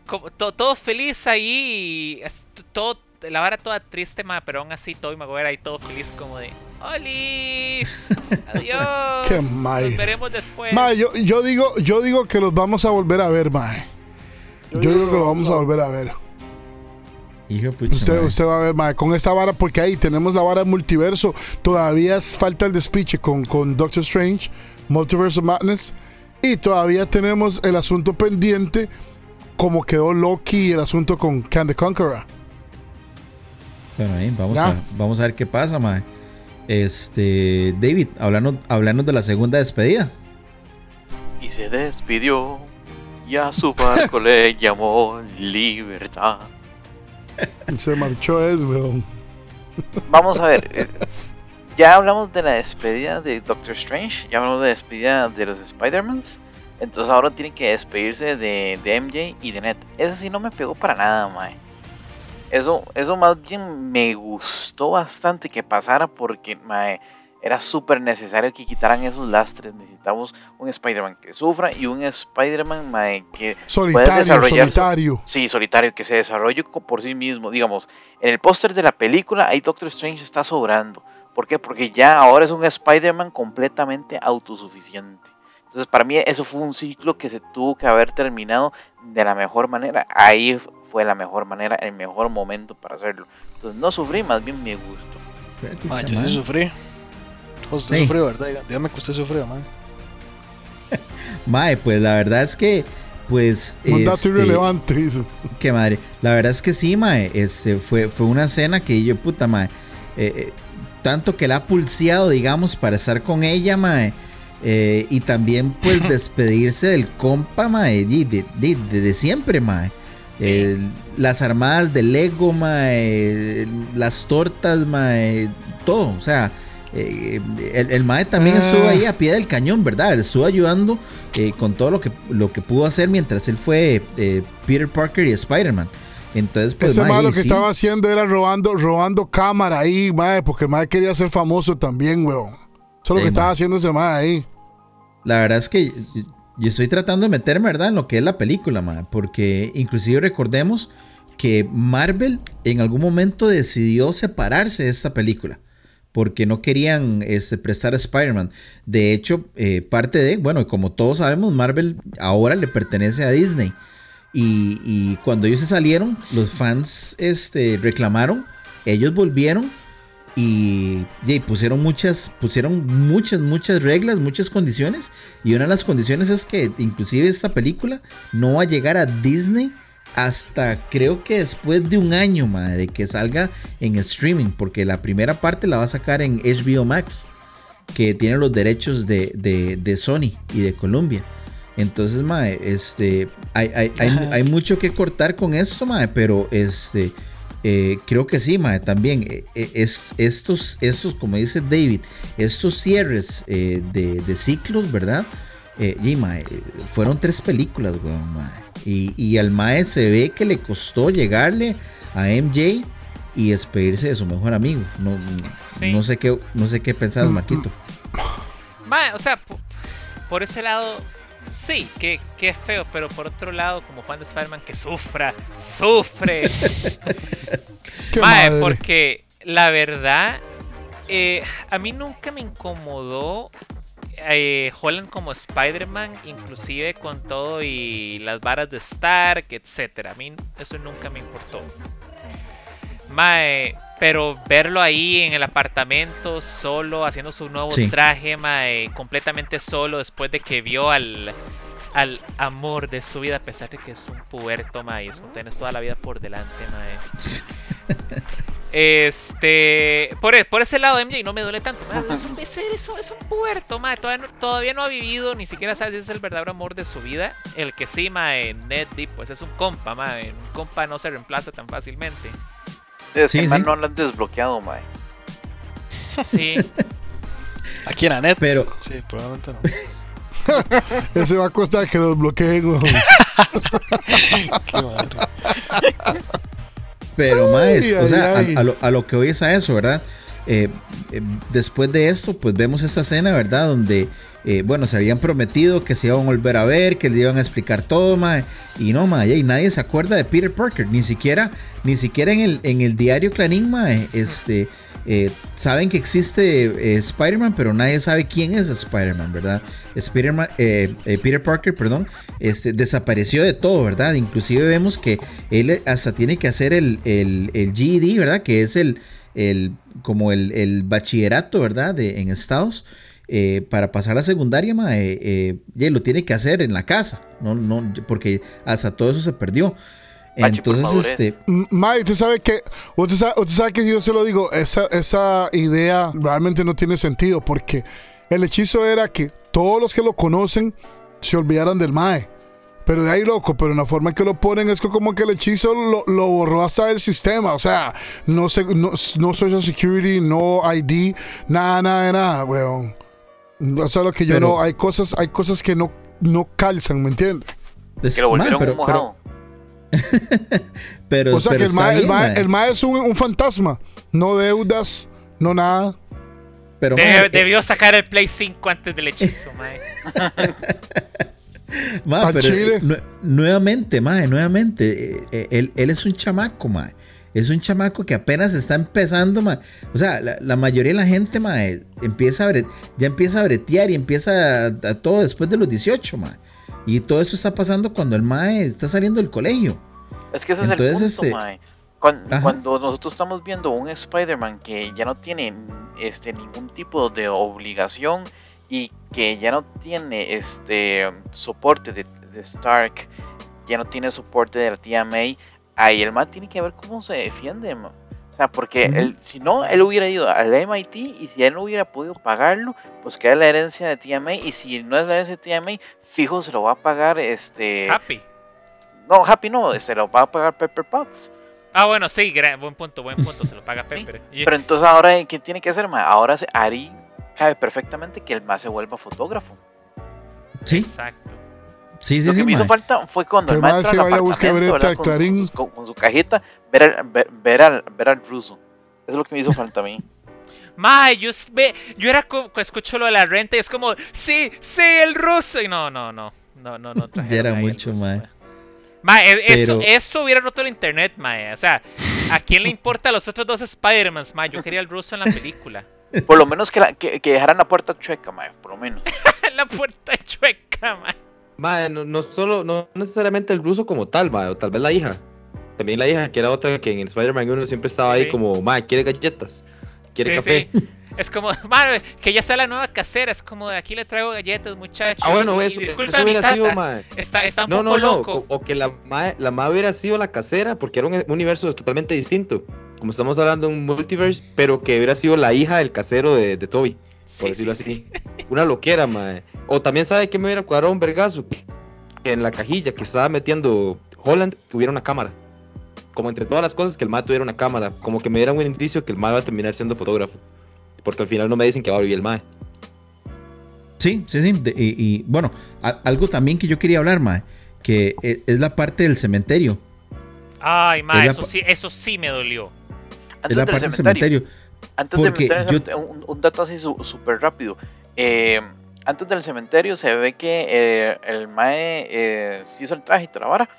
Speaker 2: como to- todo feliz ahí. y es t- todo, la vara toda triste, mae, pero aún así Toby Maguire ahí todo feliz, como de. ¡Olis! ¡Adiós!
Speaker 5: Qué mae.
Speaker 2: Nos veremos después.
Speaker 5: Mae, yo, yo digo, yo digo que los vamos a volver a ver, mae. Yo digo que los vamos a volver a ver.
Speaker 1: Hijo de pucha,
Speaker 5: Usted, usted va a ver, mae, con esta vara, porque ahí tenemos la vara multiverso. Todavía falta el despiche con, con Doctor Strange, Multiverse of Madness. Y todavía tenemos el asunto pendiente, como quedó Loki y el asunto con Can the Conqueror.
Speaker 1: Bueno, ahí vamos
Speaker 5: Ya.
Speaker 1: a, vamos a ver qué pasa, mae. Este, David, hablando, hablando de la segunda despedida.
Speaker 6: Y se despidió. Y a su barco le llamó libertad.
Speaker 5: Se marchó es, weón.
Speaker 6: Vamos a ver. eh, Ya hablamos de la despedida de Doctor Strange. Ya hablamos de la despedida de los Spider-Mans. Entonces ahora tienen que despedirse de, de MJ y de Ned. Eso sí no me pegó para nada, mae. Eso, eso más bien me gustó bastante que pasara porque, mae, era súper necesario que quitaran esos lastres. Necesitamos un Spider-Man que sufra y un Spider-Man, que
Speaker 5: Solitario,
Speaker 6: desarrollar
Speaker 5: solitario.
Speaker 6: Sí, solitario, que se desarrolle por sí mismo. Digamos, en el póster de la película, ahí Doctor Strange está sobrando. ¿Por qué? Porque ya ahora es un Spider-Man completamente autosuficiente. Entonces, para mí, eso fue un ciclo que se tuvo que haber terminado de la mejor manera. Ahí fue la mejor manera, el mejor momento para hacerlo. Entonces, no sufrí, más bien me gustó.
Speaker 4: Ma, yo sí sufrí. Usted
Speaker 1: Sí.
Speaker 4: sufrió, ¿verdad? Dígame que usted sufrió, man.
Speaker 1: Mae, pues la verdad es que, pues.
Speaker 5: Un dato
Speaker 1: este,
Speaker 5: irrelevante, dice.
Speaker 1: Qué madre. La verdad es que sí, mae. Este, fue, fue una escena que yo, puta, mae. eh, eh, tanto que la ha pulseado, digamos, para estar con ella, mae. eh, y también, pues, despedirse del compa, mae. De, de, de- de- de siempre, mae.
Speaker 2: Sí.
Speaker 1: Eh, las armadas de Lego, mae. Las tortas, mae. Todo, o sea. Eh, el, el mae también
Speaker 5: Ah.
Speaker 1: estuvo ahí a pie del cañón, ¿verdad? Estuvo ayudando eh, con todo lo que, lo que pudo hacer mientras él fue eh, Peter Parker y Spider-Man. Entonces, pues,
Speaker 5: Ese
Speaker 1: mae,
Speaker 5: lo que
Speaker 1: sí,
Speaker 5: estaba haciendo era robando, robando cámara ahí, mae, porque el mae quería ser famoso también, weón. Eso es lo que estaba haciendo ese mae ahí.
Speaker 1: la verdad es que yo- yo estoy tratando de meterme, ¿verdad? En lo que es la película, mae, porque inclusive recordemos que Marvel en algún momento decidió separarse de esta película. Porque no querían este, prestar a Spider-Man. De hecho, eh, parte de, bueno, como todos sabemos, Marvel ahora le pertenece a Disney. Y, cuando ellos se salieron, los fans este, reclamaron, ellos volvieron y, y pusieron muchas, pusieron muchas, muchas reglas, muchas condiciones. Y una de las condiciones es que inclusive esta película no va a llegar a Disney hasta creo que después de un año, mae, de que salga en streaming, porque la primera parte la va a sacar en HBO Max, que tiene los derechos de, de, Sony y de Columbia. Entonces, mae, este, hay, hay, hay, mucho que cortar con esto, mae, pero este, eh, creo que sí, mae, también. eh, eh, es- estos, estos, como dice David, estos cierres de, de ciclos, ¿verdad? Y, eh, fueron tres películas, weón, mae. Y, y al mae se ve que le costó llegarle a MJ y despedirse de su mejor amigo. No,
Speaker 2: Sí.
Speaker 1: no sé qué, no sé qué pensás, Marquito.
Speaker 2: Mae, o sea, po- por ese lado, sí, que, que es feo, pero por otro lado, como fan de Spider-Man, que sufra, sufre.
Speaker 5: Qué
Speaker 2: Mae,
Speaker 5: madre.
Speaker 2: porque la verdad, eh, a mí nunca me incomodó eh, Holland como Spider-Man, inclusive con todo y las varas de Stark, etcétera. A mí eso nunca me importó. Mae, pero verlo ahí en el apartamento solo, haciendo su nuevo
Speaker 1: Sí.
Speaker 2: traje, mae, completamente solo después de que vio al, al amor de su vida, a pesar de que es un puberto, mae, es un tienes toda la vida por delante, mae. Este, por, e- por ese lado MJ no me duele tanto. mae, es, un, es, es un- es un puberto, mae, todavía, no, todavía no ha vivido, ni siquiera sabe si es el verdadero amor de su vida. El que sí, mae, Ned Deep, pues es un compa, mae, un compa no se reemplaza tan fácilmente.
Speaker 6: Es que
Speaker 1: Sí,
Speaker 6: el man
Speaker 1: sí.
Speaker 6: no lo han desbloqueado, mae.
Speaker 2: Sí,
Speaker 4: Aquí en Anet.
Speaker 1: Pero-
Speaker 4: Sí, probablemente no.
Speaker 5: Ese va a costar que los bloqueen, weón.
Speaker 4: Qué madre.
Speaker 1: Pero, más,
Speaker 5: Ay,
Speaker 1: o sea,
Speaker 5: ay.
Speaker 1: A, lo, a lo que hoy es a eso, ¿verdad? Eh, eh, después de esto, pues vemos esta escena, ¿verdad? Donde, eh, bueno, se habían prometido que se iban a volver a ver, que le iban a explicar todo, mae. Y no, mae, y nadie se acuerda de Peter Parker, ni siquiera, ni siquiera en el, en el diario Clarín, mae, este, eh, saben que existe eh, Spider-Man, pero nadie sabe quién es Spider-Man, ¿verdad? Spider-Man, eh, eh, Peter Parker, perdón, este, desapareció de todo, ¿verdad? Inclusive vemos que él hasta tiene que hacer el, el, GED, ¿verdad? Que es el, el como el, el bachillerato, ¿verdad? En Estados. eh, para pasar la secundaria, ma, eh, lo tiene que hacer en la casa, no, no, porque hasta todo eso se perdió. Entonces, este,
Speaker 5: M- Mae, usted sabe que, usted sabe, usted sabe que si yo se lo digo, esa, esa idea realmente no tiene sentido porque el hechizo era que todos los que lo conocen se olvidaran del Mae. Pero de ahí loco, pero en la forma en que lo ponen es que como que el hechizo lo, lo borró hasta del sistema. O sea, no, sé, no, no Social Security, no ID, nada, nada de nada, weón. O sea, lo que yo
Speaker 1: Pero-
Speaker 5: no, hay cosas, hay cosas que no, no calzan, ¿me entiendes?
Speaker 1: es-
Speaker 6: Que lo volvieron
Speaker 1: pero,
Speaker 6: un mojado.
Speaker 1: pero, pero-
Speaker 5: O sea
Speaker 1: pero
Speaker 5: que el mae, el mae- el mae es un, un fantasma. No deudas, no nada.
Speaker 1: Pero,
Speaker 2: Debe-
Speaker 1: eh,
Speaker 2: debió sacar el Play 5 antes del hechizo, mae.
Speaker 1: Ma,
Speaker 5: Al
Speaker 1: pero,
Speaker 5: chile.
Speaker 1: eh, nue- nuevamente, mae, nuevamente, eh, él, él es un chamaco, mae. Es un chamaco que apenas está empezando, mae. O sea, la, la mayoría de la gente, mae, empieza a bre- ya empieza a bretear y empieza a, a todo después de los 18, mae. Y todo eso está pasando cuando el mae está saliendo del colegio.
Speaker 6: Es que ese
Speaker 1: Entonces,
Speaker 6: es el punto,
Speaker 1: este-
Speaker 6: mae. Cuan-
Speaker 1: Ajá.
Speaker 6: Cuando, nosotros estamos viendo un Spider-Man que ya no tiene este, ningún tipo de obligación y que ya no tiene este soporte de, de Stark, ya no tiene soporte de la tía May, ahí el man tiene que ver cómo se defiende. O sea, porque él, si no, él hubiera ido al MIT y si él no hubiera podido pagarlo, pues queda la herencia de tía May y si no es la herencia de tía May, fijo se lo va a pagar este...
Speaker 2: Happy.
Speaker 6: No, Happy no, se lo va a pagar Pepper Potts.
Speaker 2: Ah, bueno, sí, buen punto, buen punto, se lo paga
Speaker 6: Sí,
Speaker 2: Pepper. Y-
Speaker 6: Pero entonces ahora, ¿qué tiene que hacer, ma? Ahora se, Ari cabe perfectamente que el más se vuelva fotógrafo.
Speaker 1: Sí,
Speaker 2: Exacto.
Speaker 1: sí, sí,
Speaker 6: Lo
Speaker 1: sí,
Speaker 6: que me hizo falta fue cuando
Speaker 5: Que
Speaker 6: el
Speaker 5: el
Speaker 6: man
Speaker 5: mae
Speaker 6: entra
Speaker 5: se vaya a buscar
Speaker 6: con- con su cajita, ver al, ver, ver al, ver al ruso. Eso es lo que me hizo falta a mí.
Speaker 2: Mae, yo, ve, yo era como, escucho lo de la renta y es como, sí, sí, el ruso. Y no, no, no, no, no, no.
Speaker 1: Ya era mucho,
Speaker 2: ruso,
Speaker 1: mae.
Speaker 2: Mae, e- eso,
Speaker 1: Pero-
Speaker 2: eso hubiera roto el internet, mae. O sea, ¿a quién le importa a los otros dos Spider-Mans, mae? Yo quería el ruso en la película.
Speaker 6: Por lo menos que, la- que, que dejaran la puerta chueca, ma, por lo menos.
Speaker 2: la puerta chueca, mae.
Speaker 3: Mae, no, no solo, no necesariamente el ruso como tal, mae, o tal vez la hija. También la hija, que era otra que en Spider-Man 1 siempre estaba
Speaker 2: Sí.
Speaker 3: ahí como, mae, quiere galletas, quiere
Speaker 2: Sí,
Speaker 3: café.
Speaker 2: sí. Es como, madre, que ya sea la nueva casera. Es como, de aquí le traigo galletas, muchachos.
Speaker 3: Ah, bueno, eso, eso
Speaker 2: disculpa a mi
Speaker 3: hubiera sido,
Speaker 2: tata.
Speaker 3: mae.
Speaker 2: Está, está un
Speaker 3: No,
Speaker 2: poco
Speaker 3: no, no.
Speaker 2: loco.
Speaker 3: O, o que la mae, la mae hubiera sido la casera, porque era un universo totalmente distinto. Como estamos hablando de un multiverse, pero que hubiera sido la hija del casero de, de Toby, por decirlo
Speaker 2: sí,
Speaker 3: así.
Speaker 2: sí.
Speaker 3: Una loquera, mae. O también sabe que me hubiera cuadrado un vergazo. Que en la cajilla que estaba metiendo Holland tuviera una cámara. Como entre todas las cosas que el mae tuviera una cámara. Como que me diera un indicio que el mae va a terminar siendo fotógrafo. Porque al final no me dicen que va a vivir el mae.
Speaker 1: Sí, sí, sí. de- y, y, bueno, a- algo también que yo quería hablar, mae, que e- es, la parte del cementerio.
Speaker 2: Ay, ma,
Speaker 1: Es la
Speaker 2: eso sí, eso sí me dolió.
Speaker 1: Es
Speaker 6: Antes
Speaker 1: la
Speaker 6: del
Speaker 1: parte del
Speaker 6: cementerio.
Speaker 1: cementerio.
Speaker 6: Antes
Speaker 1: Porque
Speaker 6: del cementerio,
Speaker 1: yo-
Speaker 6: un, un dato así su- súper rápido. Eh, antes del cementerio se ve que eh, el Mae eh, se hizo el traje y toda la vara.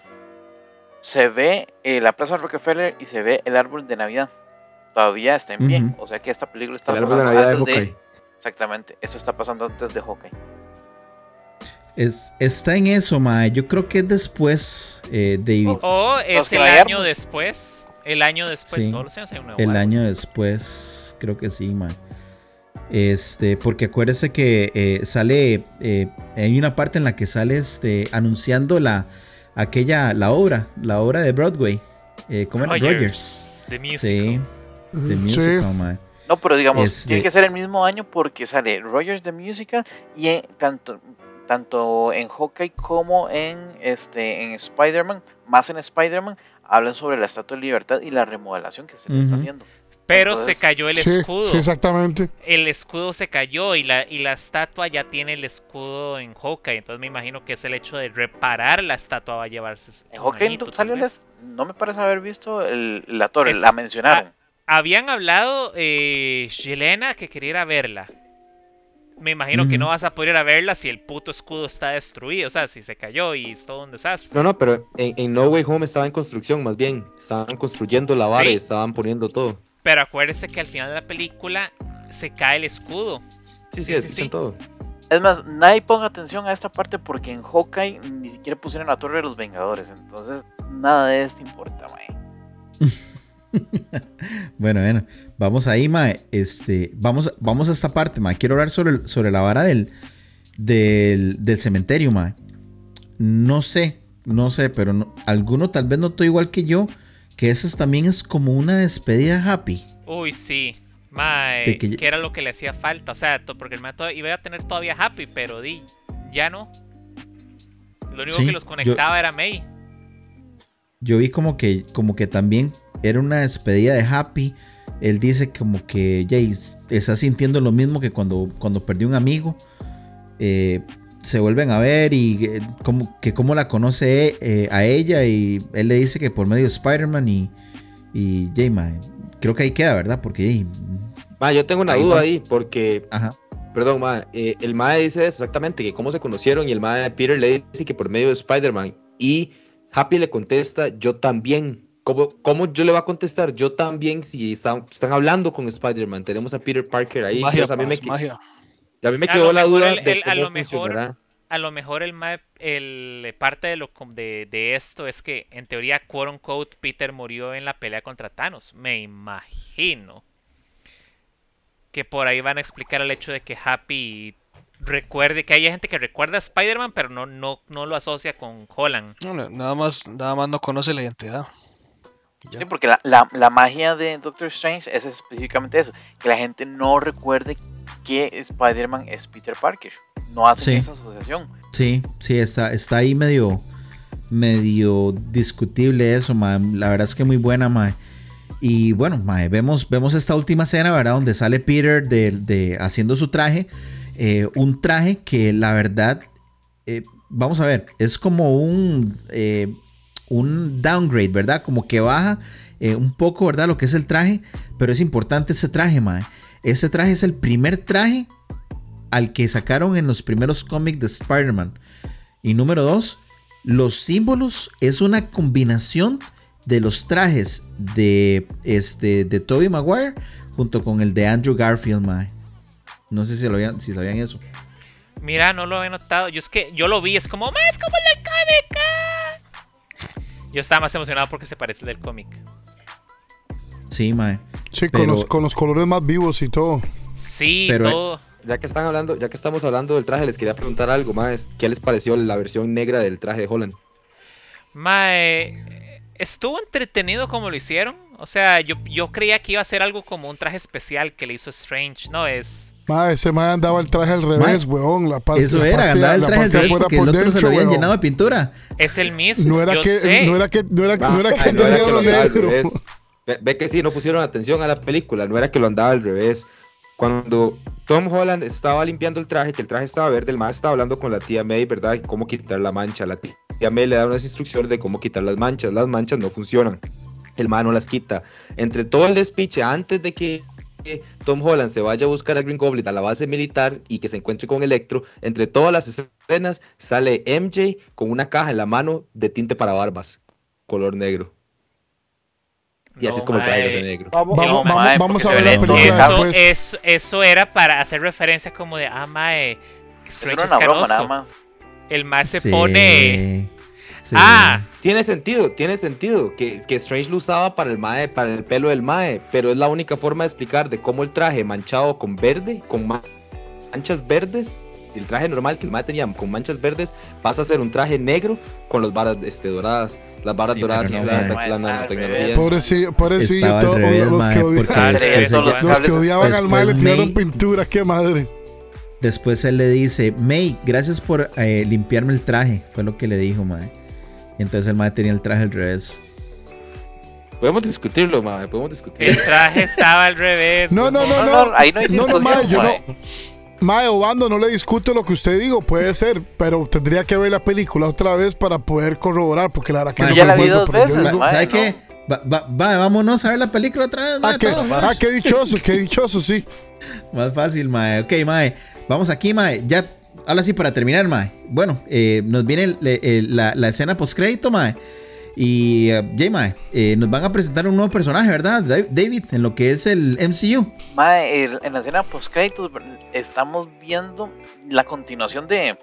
Speaker 6: Se ve eh, la Plaza Rockefeller y se ve el árbol de Navidad. Todavía está en pie. O sea que esta película está
Speaker 3: El árbol de Navidad de
Speaker 6: antes de-
Speaker 3: Hawkeye.
Speaker 6: Exactamente. Esto está pasando antes de Hawkeye.
Speaker 1: Es, está en eso, mae. Yo creo que es después, eh, David.
Speaker 2: O es
Speaker 6: que
Speaker 2: el
Speaker 6: no hay
Speaker 2: año después. El año después.
Speaker 1: Sí.
Speaker 2: Todos los años hay un nuevo
Speaker 1: El
Speaker 2: árbol.
Speaker 1: año después, creo que sí, mae. Este, porque acuérdese que eh, sale, eh, hay una parte en la que sale este, anunciando la, aquella, la obra, la obra de Broadway. Eh, ¿Cómo era? Rogers.
Speaker 2: The musical.
Speaker 1: Sí, The
Speaker 5: Sí.
Speaker 1: Musical, mae.
Speaker 6: No, pero digamos,
Speaker 1: Es
Speaker 6: tiene
Speaker 1: de-
Speaker 6: que ser el mismo año porque sale Rogers the Musical y en- tanto, tanto en Hawkeye como en este en Spider-Man, más en Spider-Man, hablan sobre la Estatua de Libertad y la remodelación que se le está haciendo.
Speaker 2: Pero
Speaker 6: Entonces-
Speaker 2: se cayó el
Speaker 5: Sí,
Speaker 2: escudo.
Speaker 5: sí, exactamente.
Speaker 2: el escudo se cayó y la, y la estatua ya tiene el escudo en Hawkeye. Entonces me imagino que es el hecho de reparar la estatua va a llevarse.
Speaker 6: En Hawkeye salió les- no me parece haber visto el- la torre,
Speaker 2: Es-
Speaker 6: la mencionaron.
Speaker 2: Habían hablado eh, Yelena que quería ir a verla. Me imagino que no vas a poder ir a verla si el puto escudo está destruido. O sea, si se cayó y es todo un desastre.
Speaker 3: No, no, pero en, en No Way Home estaba en construcción, más bien. Estaban construyendo la vara
Speaker 2: Sí.
Speaker 3: y estaban poniendo todo.
Speaker 2: Pero acuérdese que al final de la película se cae el escudo.
Speaker 3: Sí, sí,
Speaker 2: Sí,
Speaker 3: es
Speaker 2: sí,
Speaker 3: todo.
Speaker 6: Es más, nadie ponga atención a esta parte porque en Hawkeye ni siquiera pusieron la torre de los Vengadores. Entonces, nada de esto importa, mae.
Speaker 1: Bueno, bueno, vamos ahí, mae. Este, vamos, vamos a esta parte, mae. Quiero hablar sobre, sobre la vara del, del, del cementerio, mae. No sé, no sé, pero no- alguno tal vez notó igual que yo que esa también es como una despedida happy.
Speaker 2: Uy, sí. Mae,
Speaker 1: que
Speaker 2: era lo que le hacía falta. O sea, porque el mae iba a tener todavía Happy, pero di, ya no. Lo único
Speaker 1: Sí,
Speaker 2: que los
Speaker 1: yo-
Speaker 2: conectaba era May.
Speaker 1: Yo vi como que, como que también era una despedida de happy. Él dice como que Jay está sintiendo lo mismo que cuando, cuando perdió un amigo. Eh, se vuelven a ver y eh, como, que cómo la conoce eh, a ella y él le dice que por medio de Spider-Man y, y Jay, mae, creo que ahí queda, ¿verdad? Porque
Speaker 3: Ma, yo tengo una
Speaker 1: Ahí
Speaker 3: duda
Speaker 1: va.
Speaker 3: ahí, porque,
Speaker 1: ajá,
Speaker 3: perdón, ma, eh, el Mae dice eso exactamente, que cómo se conocieron, y el Mae Peter le dice que por medio de Spider-Man, y Happy le contesta, yo también. ¿Cómo, cómo yo le va a contestar? Yo también, si están, están hablando con Spider-Man, tenemos a Peter Parker ahí.
Speaker 4: magia,
Speaker 3: entonces a mí me,
Speaker 4: paz, magia.
Speaker 3: a mí me quedó
Speaker 2: lo
Speaker 3: la
Speaker 2: mejor
Speaker 3: duda
Speaker 2: el-
Speaker 3: de
Speaker 2: el- a
Speaker 3: cómo
Speaker 2: lo mejor-. A lo mejor el, el parte de, lo, de, de esto es que en teoría, quote unquote, Peter murió en la pelea contra Thanos. Me imagino. Que por ahí van a explicar el hecho de que Happy recuerde que hay gente que recuerda a Spider-Man, pero no, no, no lo asocia con Holland.
Speaker 4: No, nada más, nada más no conoce la identidad. Y ya.
Speaker 6: Sí, porque la, la- la magia de Doctor Strange es específicamente eso, que la gente no recuerde que Spider-Man es Peter Parker. No hacen
Speaker 1: Sí.
Speaker 6: esa asociación.
Speaker 1: sí, sí, está, está ahí medio, medio discutible eso, mae. La verdad es que muy buena, mae. Y bueno, mae, vemos, vemos esta última escena, ¿verdad? Donde sale Peter de, de- haciendo su traje. Eh, un traje que la verdad, eh, vamos a ver, es como un, eh, un downgrade, ¿verdad? Como que baja un poco, ¿verdad? Lo que es el traje. Pero es importante ese traje, mae. Ese traje es el primer traje al que sacaron en los primeros cómics de Spider-Man. Y número dos, los símbolos es una combinación de los trajes de este de Tobey Maguire junto con el de Andrew Garfield, mae. No sé si, lo habían- si sabían eso.
Speaker 2: Mira, no lo he notado. Yo es que yo lo vi, es como, más es como el del cómic. ah". Yo estaba más emocionado porque se parece al del cómic.
Speaker 1: Sí, mae.
Speaker 5: Sí, con,
Speaker 1: Pero-
Speaker 5: los, con los colores más vivos y todo.
Speaker 2: Sí,
Speaker 1: Pero,
Speaker 2: todo.
Speaker 3: Ya que están hablando, ya que estamos hablando del traje, les quería preguntar algo más. ¿Qué les pareció la versión negra del traje de Holland?
Speaker 2: Mae, estuvo entretenido como lo hicieron. O sea, yo, yo creía que iba a ser algo como un traje especial que le hizo Strange. No, es.
Speaker 5: Ma, ese man andaba el traje al revés, weón. La parte,
Speaker 1: Eso
Speaker 5: la
Speaker 1: era,
Speaker 5: parte-
Speaker 1: andaba el traje al revés porque
Speaker 5: por
Speaker 1: el otro se lo habían
Speaker 5: weón.
Speaker 1: llenado de pintura.
Speaker 2: Es el mismo.
Speaker 5: No era
Speaker 2: yo
Speaker 5: que,
Speaker 2: sé.
Speaker 5: no era que, no era, no era
Speaker 3: Ah,
Speaker 5: que
Speaker 3: no era
Speaker 5: tenía
Speaker 3: que
Speaker 5: lo negro.
Speaker 3: Ve, que sí, no pusieron atención a la película, no era que lo andaba al revés. Cuando Tom Holland estaba limpiando el traje, que el traje estaba verde, el más estaba hablando con la tía May, ¿verdad? Y cómo quitar la mancha. La tía May le da unas instrucciones de cómo quitar las manchas. Las manchas no funcionan. El man no las quita. Entre todo el despiche, antes de que Tom Holland se vaya a buscar a Green Goblin a la base militar y que se encuentre con Electro, entre todas las escenas sale MJ con una caja en la mano de tinte para barbas, color negro. Y así
Speaker 2: No,
Speaker 3: es como el traje
Speaker 2: mae.
Speaker 3: se negro.
Speaker 7: Vamos,
Speaker 5: Vamos,
Speaker 6: No,
Speaker 5: vamos,
Speaker 6: mae,
Speaker 5: vamos a ver la película
Speaker 2: Eso,
Speaker 5: después.
Speaker 2: eso, eso era para hacer referencia como de, ah, mae, Strange es
Speaker 6: una broma nada
Speaker 2: canoso.
Speaker 6: más.
Speaker 2: El más se
Speaker 1: Sí,
Speaker 2: pone.
Speaker 1: sí.
Speaker 2: Ah,
Speaker 3: Tiene sentido, tiene sentido que, que Strange lo usaba para el mae, para el pelo del mae, pero es la única forma de explicar de cómo el traje manchado con verde, con ma- manchas verdes, el traje normal que el mae tenía con manchas verdes, pasa a ser un traje negro con las varas este, doradas. Las varas
Speaker 1: Sí,
Speaker 3: doradas
Speaker 1: no,
Speaker 3: la,
Speaker 1: mae.
Speaker 3: la- nanotecnología.
Speaker 6: revés.
Speaker 5: Pobrecillo, pobrecillo,
Speaker 1: Estaba al
Speaker 5: todos
Speaker 1: revés,
Speaker 5: los,
Speaker 1: mae,
Speaker 5: que
Speaker 2: Ah,
Speaker 1: después,
Speaker 6: los
Speaker 5: los que odiaban al mal le tiraron pintura, qué madre.
Speaker 1: después él le dice, May, gracias por eh, limpiarme el traje. Fue lo que le dijo, mae. Y entonces el mae tenía el traje al revés.
Speaker 3: Podemos discutirlo, mae, podemos discutirlo.
Speaker 2: el traje estaba al revés.
Speaker 5: No, no, no,
Speaker 6: No,
Speaker 5: no.
Speaker 6: no, ahí no hay
Speaker 5: No, no,
Speaker 6: discusión,
Speaker 5: mae, yo no.
Speaker 6: Mae.
Speaker 5: Obando, no le discuto lo que usted digo, puede ser, pero tendría que ver la película otra vez para poder corroborar, porque la verdad que
Speaker 1: Mae,
Speaker 5: no
Speaker 1: ya la vi
Speaker 6: dos veces,
Speaker 5: digo-
Speaker 6: mae.
Speaker 1: ¿Sabe
Speaker 6: no.
Speaker 1: qué? Va, va- va, vámonos a ver la película otra vez, mae.
Speaker 5: Ah, qué,
Speaker 1: mae.
Speaker 5: ah, qué dichoso, qué dichoso, sí.
Speaker 1: Más fácil, mae. Ok, mae. Vamos aquí, mae. Ya, ahora sí, para terminar, mae. Bueno, eh, nos viene el- el- la, la escena post-crédito, mae. Y, eh, Jay, mae, eh, nos van a presentar un nuevo personaje, ¿verdad? Da- David, en lo que es el MCU.
Speaker 6: Mae, el- en la escena post créditos estamos viendo la continuación de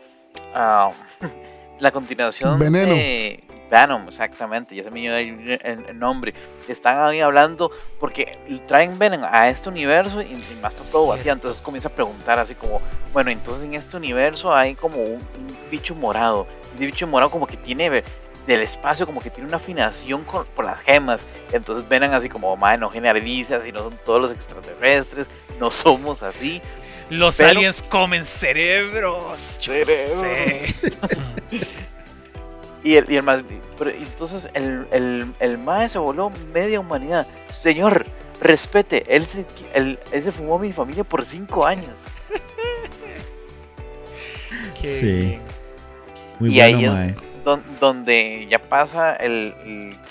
Speaker 6: ah, la continuación
Speaker 5: Veneno.
Speaker 6: de Venom, exactamente, ya se me dio el, nombre. Están ahí hablando porque traen Venom a este universo y, y más está todo vacío, entonces comienza a preguntar así como, bueno, entonces en este universo hay como un, un bicho morado, un bicho morado como que tiene del espacio como que tiene una afinación con, por las gemas. Entonces ven así como, madre, no generalizas y no son todos los extraterrestres, no somos así.
Speaker 2: Los
Speaker 6: Pero-
Speaker 2: aliens comen cerebros. Yo no sé.
Speaker 6: Y el, y el más. pero entonces el, el, el mae se voló media humanidad. Señor, respete, él se, él, él se fumó a mi familia por cinco años.
Speaker 2: Qué
Speaker 1: Sí.
Speaker 2: bien.
Speaker 1: Muy
Speaker 6: Y ahí
Speaker 1: bueno,
Speaker 6: es-
Speaker 1: mae.
Speaker 6: Don- donde ya pasa el,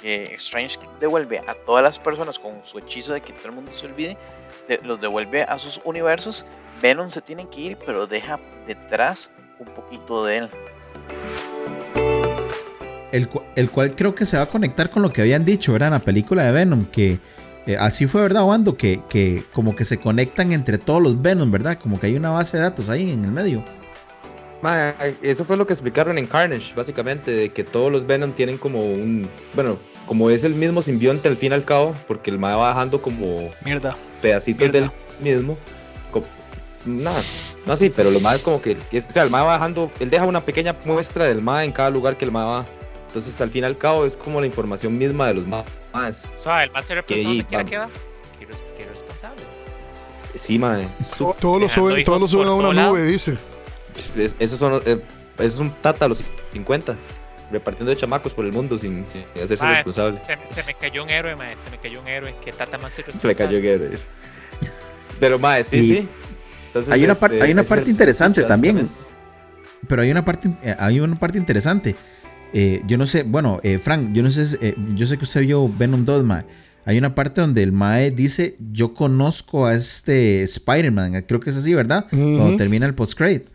Speaker 6: que Strange devuelve a todas las personas con su hechizo de que todo el mundo se olvide, de- los devuelve a sus universos. Venom se tiene que ir, pero deja detrás un poquito de él.
Speaker 1: El, el cual creo que se va a conectar con lo que habían dicho, ¿verdad? En la película de Venom, que eh, así fue, ¿verdad, Wando? Que, que como que se conectan entre todos los Venom, ¿verdad? Como que hay una base de datos ahí en el medio.
Speaker 3: Mae, eso fue lo que explicaron en Carnage, básicamente, de que todos los Venom tienen como un, bueno, como es el mismo simbionte al fin y al cabo, porque el mae va bajando como
Speaker 4: Mierda.
Speaker 3: pedacitos
Speaker 4: Mierda.
Speaker 3: del mismo. Nada, no así, pero lo más es como que, que es- o sea, el mae va bajando, él deja una pequeña muestra del mae en cada lugar que el mae va. Entonces, al fin y al cabo, es como la información misma de los maes.
Speaker 2: Suave, el más cerebro
Speaker 3: Que
Speaker 2: donde quiera que va. Qué, res- qué responsable.
Speaker 3: Sí, mae. Su-
Speaker 5: Todos lo
Speaker 2: Dejando
Speaker 5: suben, todos lo suben a una nube, dice.
Speaker 3: Es- esos son, eh, esos son tata a los 50, repartiendo de chamacos por el mundo sin, sin hacerse
Speaker 2: Mae,
Speaker 3: responsable.
Speaker 2: se, se me cayó un héroe, mae. Se me cayó un héroe. Que Tata más
Speaker 3: Se le cayó Guerrero. Pero, mae, sí,
Speaker 1: Y
Speaker 3: sí. Entonces,
Speaker 1: hay una,
Speaker 3: este,
Speaker 1: hay una parte interesante también. Pero hay una parte, eh, hay una parte interesante. Eh, yo no sé, bueno, eh, Frank, yo no sé, eh, yo sé que usted vio Venom 2, mae. Hay una parte donde el Mae dice, yo conozco a este Spider-Man, creo que es así, ¿verdad?
Speaker 5: Ujú.
Speaker 1: Cuando termina el post-credit.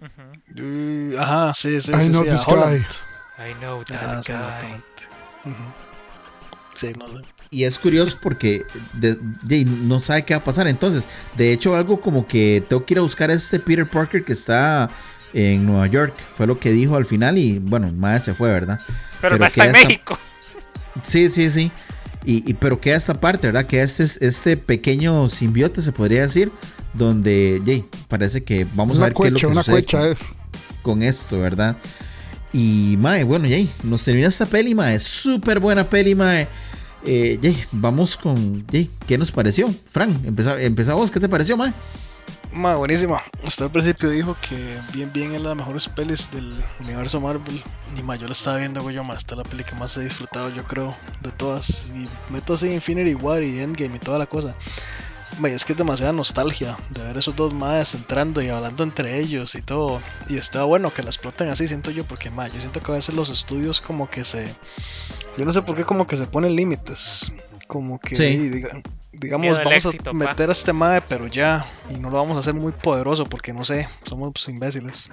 Speaker 4: Uh, ajá, sí, sí,
Speaker 5: I
Speaker 4: sí.
Speaker 5: know
Speaker 4: sí,
Speaker 5: this
Speaker 4: Holland.
Speaker 2: I know that
Speaker 4: Ah, sí,
Speaker 2: guy.
Speaker 4: Ujú. Sí, no sé.
Speaker 1: Y es curioso porque de- de- no sabe qué va a pasar. Entonces, de hecho, algo como que tengo que ir a buscar a este Peter Parker que está en Nueva York. Fue lo que dijo al final y bueno, Mae se fue, ¿verdad?
Speaker 2: Pero,
Speaker 1: Pero
Speaker 2: no está en México.
Speaker 1: Sí, sí, sí. Y, y- pero queda esta parte, ¿verdad? Que este, es- este pequeño simbiote, se podría decir, donde Jay, parece que vamos a ver qué es lo
Speaker 5: cuecha,
Speaker 1: que
Speaker 5: una
Speaker 1: sucede
Speaker 5: cuecha
Speaker 1: con,
Speaker 5: es.
Speaker 1: con esto, ¿verdad? Y Mae, bueno, Jay, nos termina esta peli, Mae, súper buena peli, Mae. Eh, Jay, vamos con Jay, ¿qué nos pareció? Fran, vos, ¿qué te pareció, Mae?
Speaker 4: Ma, buenísima. Usted al principio dijo que bien, bien es la mejores pelis del universo Marvel. Y ma, yo la estaba viendo, güey, yo más. Esta es la peli que más he disfrutado, yo creo, de todas. Y meto así Infinity War y Endgame y toda la cosa. Es que es demasiada nostalgia de ver esos dos más entrando y hablando entre ellos y todo. Y está bueno que la exploten así, siento yo, porque ma, yo siento que a veces los estudios como que se. Yo no sé por qué, como que se ponen límites. Como que
Speaker 1: Sí.
Speaker 4: diga- digamos, vamos
Speaker 2: éxito,
Speaker 4: a
Speaker 2: pa.
Speaker 4: meter a este mae, pero ya, y no lo vamos a hacer muy poderoso porque no sé, somos pues, imbéciles.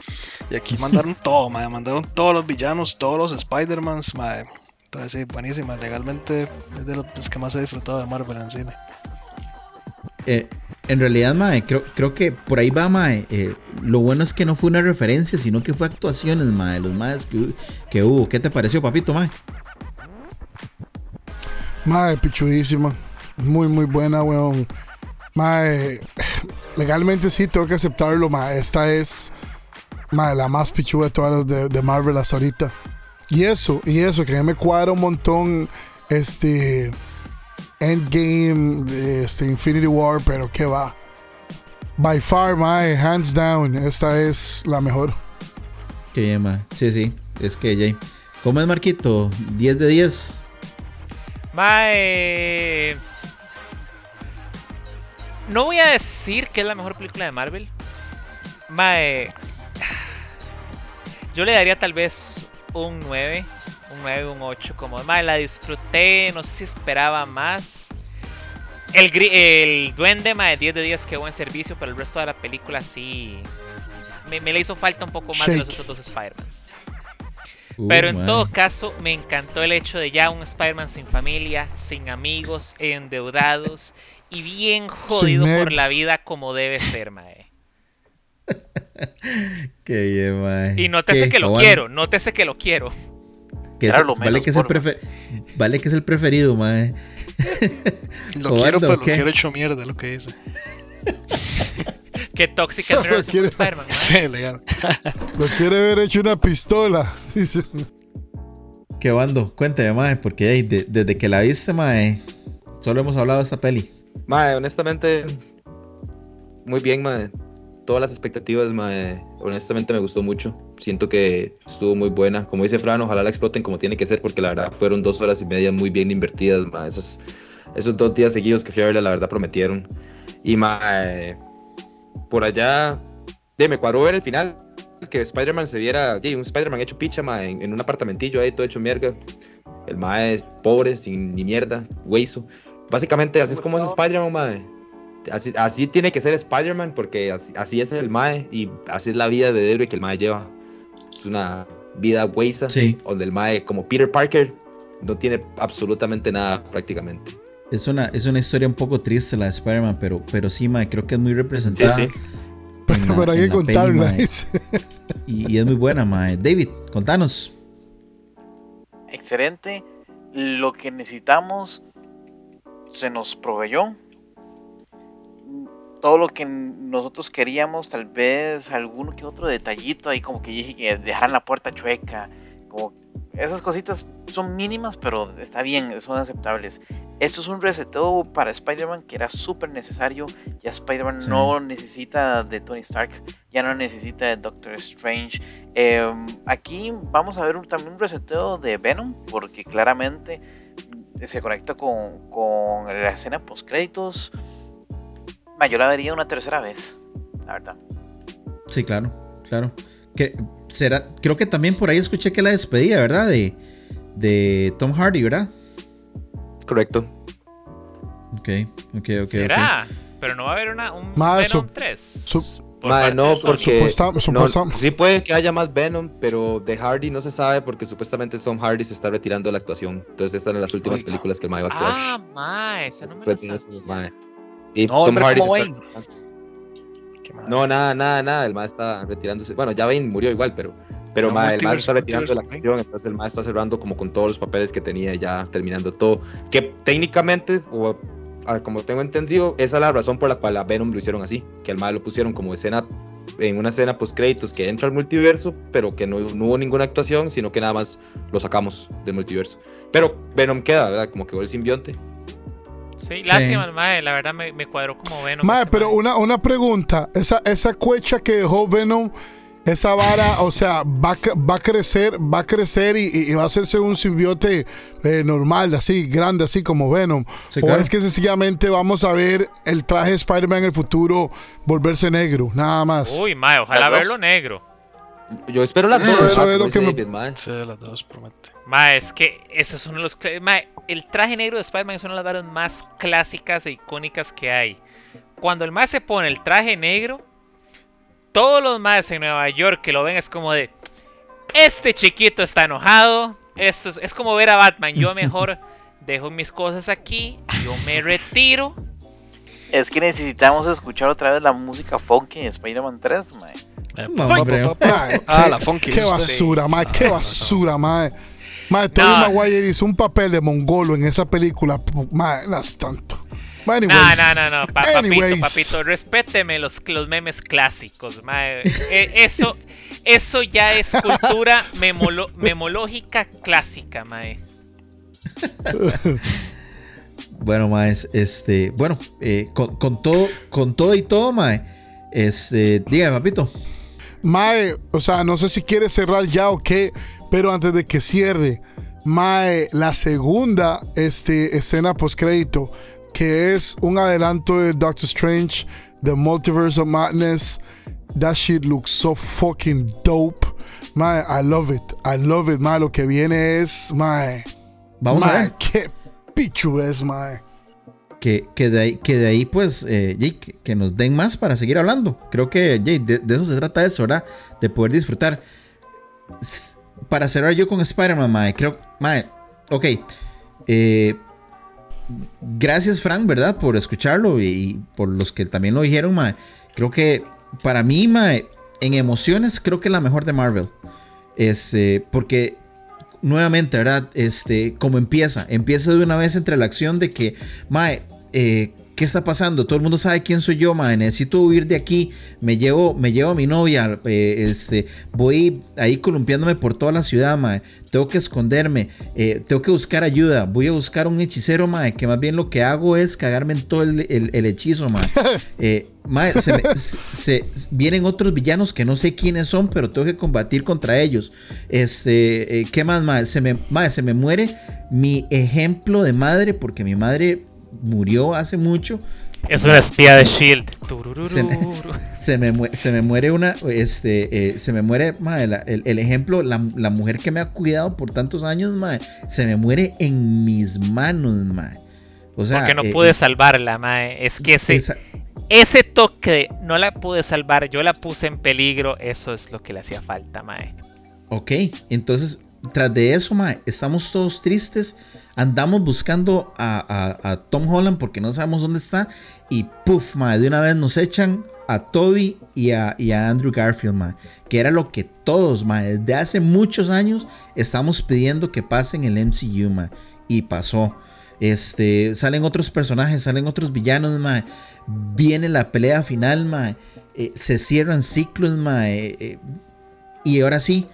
Speaker 4: Y aquí mandaron todo, mae, mandaron todos los villanos, todos los Spider-Mans, mae. Entonces, sí, buenísima. Legalmente es de los que más he disfrutado de Marvel en cine.
Speaker 1: Eh, en realidad, Mae, creo, creo que por ahí va, Mae. Eh, lo bueno es que no fue una referencia, sino que fue actuaciones, Mae, los Maes que, que hubo. ¿Qué te pareció, papito, Mae?
Speaker 5: Mae, pichudísima. Muy, muy buena, weón. Mae, legalmente sí tengo que aceptarlo, mae. Esta es, mae, la más pichuda de todas las de, de Marvel hasta ahorita. Y eso, y eso, que a me cuadra un montón, este, Endgame, este, Infinity War, pero que va. By far, mae, hands down, esta es la mejor.
Speaker 1: Que Mae. Sí, sí, es que Jay. ¿Cómo es, Marquito? 10 de 10.
Speaker 2: Mae. No voy a decir que es la mejor película de Marvel. Mae. Yo le daría tal vez un 9. Un 9, un 8. Como, mae, la disfruté. No sé si esperaba más. El, el duende, mae, 10 de 10, qué buen servicio. Pero el resto de la película sí. Me, me le hizo falta un poco más de los
Speaker 5: Shake.
Speaker 2: otros dos Spider-Mans.
Speaker 1: Uh,
Speaker 2: Pero en todo caso, me encantó el hecho de ya un Spider-Man sin familia, sin amigos, endeudados y bien jodido por la vida como debe ser, mae.
Speaker 1: Qué bien, Mae.
Speaker 2: Y nótese
Speaker 1: ¿Qué?
Speaker 2: que lo
Speaker 1: ¿Cómo
Speaker 2: quiero, nótese que lo quiero.
Speaker 1: Que es-
Speaker 6: Claro, lo
Speaker 1: vale, que es el
Speaker 6: porfa.
Speaker 1: prefe- vale que es el preferido, Mae.
Speaker 4: Lo
Speaker 1: Obando,
Speaker 4: quiero, pero
Speaker 1: ¿o
Speaker 4: lo quiero hecho mierda, lo que dice.
Speaker 2: Qué tóxica es relación con
Speaker 5: Quiere-
Speaker 2: Spider-Man.
Speaker 4: Sí, legal.
Speaker 5: Lo quiere ver hecho una pistola.
Speaker 1: ¿Qué bando? Cuénteme, Mae, porque hey, de- desde que la viste, Mae, solo hemos hablado de esta peli.
Speaker 3: Mae, honestamente, muy bien, mae. Todas las expectativas, mae, honestamente me gustó mucho. Siento que estuvo muy buena. Como dice Fran, ojalá la exploten como tiene que ser, porque la verdad fueron dos horas y media muy bien invertidas, mae. Esos, esos dos días seguidos que fui a verla, la verdad prometieron. Y, mae, por allá, de, me cuadró ver el final. Que Spider-Man se viera, sí, un Spider-Man hecho picha, mae, en, en un apartamentillo ahí, todo hecho mierda. El mae es pobre, sin ni mierda, hueso. Básicamente, así es como es Spider-Man, mae. Así, así tiene que ser Spider-Man, porque así, así es el mae y así es la vida de héroe que el mae lleva. Es una vida huesa,
Speaker 1: Sí.
Speaker 3: donde el mae, como Peter Parker, no tiene absolutamente nada prácticamente.
Speaker 1: Es una, es una historia un poco triste la de Spider-Man, pero, pero sí, Mae, creo que es muy representada.
Speaker 3: Sí, sí.
Speaker 1: en la-
Speaker 5: pero hay que
Speaker 1: peli,
Speaker 5: contarla.
Speaker 1: Y, y es muy buena, Mae. David, contanos.
Speaker 6: Excelente. Lo que necesitamos se nos proveyó. Todo lo que nosotros queríamos, tal vez alguno que otro detallito ahí, como que dije que dejaran la puerta chueca. Como esas cositas son mínimas, pero está bien, son aceptables. Esto es un reseteo para Spider-Man que era súper necesario. Ya Spider-Man
Speaker 1: Sí.
Speaker 6: no necesita de Tony Stark, ya no necesita de Doctor Strange. Eh, aquí vamos a ver un- también un reseteo de Venom, porque claramente se conecta con, con la escena post Yo la vería una tercera vez, la verdad.
Speaker 1: Sí, claro, claro. Que será, creo que también por ahí escuché que la despedida, ¿verdad? De, de Tom Hardy, ¿verdad?
Speaker 3: Correcto.
Speaker 1: Ok, ok, ok.
Speaker 2: ¿Será? Pero no va a haber una, un
Speaker 5: Ma,
Speaker 2: Venom
Speaker 5: su-
Speaker 2: 3.
Speaker 5: su-
Speaker 2: por
Speaker 3: Mae, no, porque
Speaker 5: Supuesta-
Speaker 3: no,
Speaker 5: supuesta-
Speaker 3: sí puede que haya más Venom, pero de Hardy no se sabe porque supuestamente Tom Hardy se está retirando de la actuación. Entonces estas son las últimas
Speaker 4: Oiga.
Speaker 3: películas que el mae va a actuar.
Speaker 2: Ah, ma, esa no me la
Speaker 3: Y
Speaker 4: No,
Speaker 3: Tom Hardy
Speaker 4: como
Speaker 3: está. No, nada, nada, nada. El mae está retirándose. Bueno, ya Bane murió igual, pero, pero
Speaker 4: No,
Speaker 3: mae, el se está retirando de la acción. Entonces el mae está cerrando como con todos los papeles que tenía, ya terminando todo. Que técnicamente, o como tengo entendido, esa es la razón por la cual a Venom lo hicieron así. Que al mal lo pusieron como escena, en una escena post créditos que entra al multiverso, pero que no, no hubo ninguna actuación, sino que nada más lo sacamos del multiverso. Pero Venom queda, ¿verdad? Como quedó el simbionte.
Speaker 2: Sí, lástima, mae, la verdad me, me cuadró como Venom.
Speaker 5: Mae, pero
Speaker 2: mae.
Speaker 5: una, una pregunta. Esa, esa cuecha que dejó Venom, esa vara, o sea, va, va a crecer, va a crecer y, y- y va a hacerse un simbiote eh, normal, así, grande, así como Venom.
Speaker 1: Sí,
Speaker 5: o es que sencillamente vamos a ver el traje de Spider-Man en el futuro volverse negro, nada más.
Speaker 2: Uy, mae, ojalá verlo negro.
Speaker 3: Yo espero las
Speaker 6: Mm,
Speaker 3: dos,
Speaker 5: eso es lo que me-.
Speaker 4: Sí, las dos promete.
Speaker 2: Mae, es que eso es uno de los... Mae, el traje negro de Spider-Man es una de las varas más clásicas e icónicas que hay. Cuando el mae se pone el traje negro, todos los maes en Nueva York que lo ven es como de... Este chiquito está enojado. Esto es, es como ver a Batman. Yo mejor dejo mis cosas aquí. Yo me retiro.
Speaker 6: Es que necesitamos escuchar otra vez la música funky en Spider-Man 3, mae.
Speaker 4: Eh,
Speaker 1: No,
Speaker 4: Ah,
Speaker 5: qué-
Speaker 4: la funky.
Speaker 5: Qué basura, mae, qué basura, mae. Mae, Tobey. Maguire hizo un papel de mongolo en esa película. Mae, no es tanto.
Speaker 2: No, no, no, no, pa- papito,
Speaker 5: Anyways.
Speaker 2: papito, respéteme los, los memes clásicos, mae. Eh, eso, eso ya es cultura memolo- memológica clásica, mae.
Speaker 1: Bueno, maes, este, bueno, eh, con, con todo, con todo y todo, mae, este, dígame, papito.
Speaker 5: Mae, o sea, no sé si quiere cerrar ya o qué, pero antes de que cierre, Mae, la segunda este, escena postcrédito, que es un adelanto de Doctor Strange, The Multiverse of Madness. That shit looks so fucking dope. Mae, I love it. I love it, mae. Lo que viene es, mae.
Speaker 1: Vamos a
Speaker 5: mae,
Speaker 1: ver.
Speaker 5: qué pichu es, mae.
Speaker 1: Que, que, de, ahí, que de ahí, pues, eh, Jay, que, nos den más para seguir hablando. Creo que, Jay, de, de eso se trata eso, ¿verdad? De poder disfrutar. S- para cerrar yo con Spider-Man, mae, creo, mae, ok. Eh, gracias, Frank, ¿verdad? Por escucharlo y, por los que también lo dijeron, mae. Creo que para mí, mae, en emociones, creo que la mejor de Marvel. Es, eh, porque nuevamente, ¿verdad? Este, como empieza, empieza de una vez entre la acción de que, mae, eh, ¿qué está pasando? Todo el mundo sabe quién soy yo, mae, necesito huir de aquí, me llevo, me llevo a mi novia, eh, este, voy ahí columpiándome por toda la ciudad, mae, tengo que esconderme, eh, tengo que buscar ayuda, voy a buscar un hechicero, mae, que más bien lo que hago es cagarme en todo el, el- el hechizo, mae. Eh, mae, se me- se- se- vienen otros villanos que no sé quiénes son, pero tengo que combatir contra ellos. Este, ¿qué más? Se me, mae, se me muere mi ejemplo de madre, porque mi madre murió hace mucho.
Speaker 2: Es una espía de Shield.
Speaker 1: Se me- Se me, mue- se me muere una, este, eh, se me muere, la- el, el ejemplo, la, la mujer que me ha cuidado por tantos años, mae, se me muere en mis manos, mae. O sea,
Speaker 2: Porque no
Speaker 1: eh,
Speaker 2: pude
Speaker 1: es-
Speaker 2: salvarla, mae. Es que ese,
Speaker 1: esa-
Speaker 2: ese toque no la pude salvar, yo la puse en peligro, eso es lo que le hacía falta, mae.
Speaker 1: Ok, entonces, tras de eso, mae, estamos todos tristes. Andamos buscando a, Tom Holland porque no sabemos dónde está. Y puff, de una vez nos echan a Toby y a, Andrew Garfield. Que era lo que todos, mae, desde hace muchos años estamos pidiendo que pase en el MCU. Y pasó. Este, salen otros personajes, salen otros villanos, mae. Viene la pelea final. Eh, se cierran ciclos, mae. eh, y ahora sí,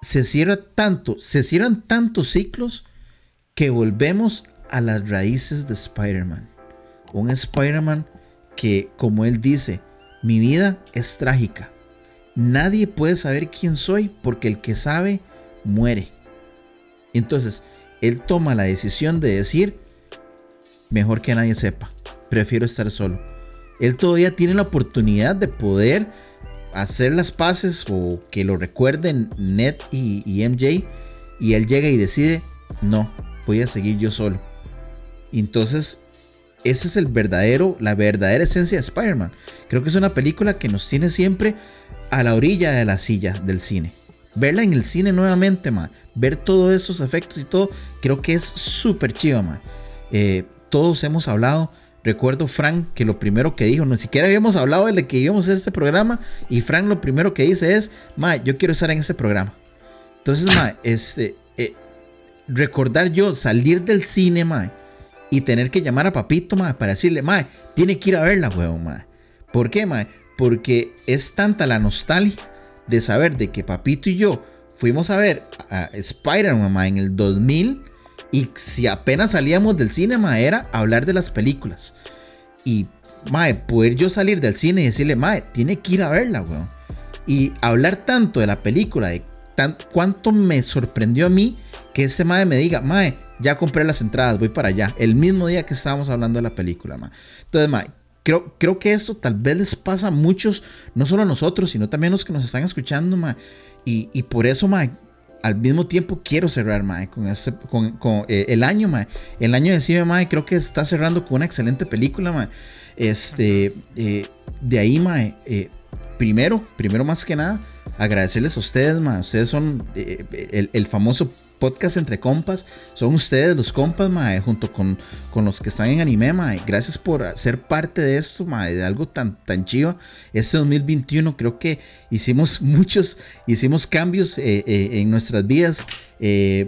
Speaker 1: se cierra tanto, se cierran tantos ciclos que volvemos a las raíces de Spider-Man. Un Spider-Man que, como él dice, mi vida es trágica. Nadie puede saber quién soy porque el que sabe muere. Entonces, él toma la decisión de decir, mejor que nadie sepa, prefiero estar solo. Él todavía tiene la oportunidad de poder hacer las paces o que lo recuerden Ned y, y MJ y él llega y decide, no, voy a seguir yo solo. Entonces, ese es el verdadero, la verdadera esencia de Spider-Man. Creo que es una película que nos tiene siempre a la orilla de la silla del cine. Verla en el cine nuevamente, ma. Ver todos esos efectos y todo, creo que es súper chiva, ma. Eh, todos hemos hablado. Recuerdo Frank que lo primero que dijo, no siquiera habíamos hablado de que íbamos a hacer este programa. Y Frank lo primero que dice es, ma, yo quiero estar en ese programa. Entonces, ma, este, recordar yo salir del cine, y tener que llamar a papito, mae, para decirle, mae, tiene que ir a verla, weón, mae. ¿Por qué, mae? Porque es tanta la nostalgia de saber de que papito y yo fuimos a ver a Spider-Man en el 2000 y si apenas salíamos del cine, era hablar de las películas. Y, mae, poder yo salir del cine y decirle, mae, tiene que ir a verla, weón. Y hablar tanto de la película, de tan, cuánto me sorprendió a mí que ese mae me diga, mae, ya compré las entradas, voy para allá. El mismo día que estábamos hablando de la película, mae. Entonces, mae, creo, creo que esto tal vez les pasa a muchos, no solo a nosotros, sino también a los que nos están escuchando, mae. Y, y por eso, mae, al mismo tiempo quiero cerrar, mae, con, ese, con, con eh, el año, mae. El año de cine, mae, creo que está cerrando con una excelente película, mae. Este, eh, de ahí, mae, eh, primero, primero más que nada, agradecerles a ustedes, mae. Ustedes son el, el famoso podcast entre compas. Son ustedes los compas, mae, junto con, con los que están en anime, mae. Gracias por ser parte de esto, mae, de algo tan, tan chido. Este 2021 creo que hicimos muchos, hicimos cambios eh, eh, en nuestras vidas. Eh,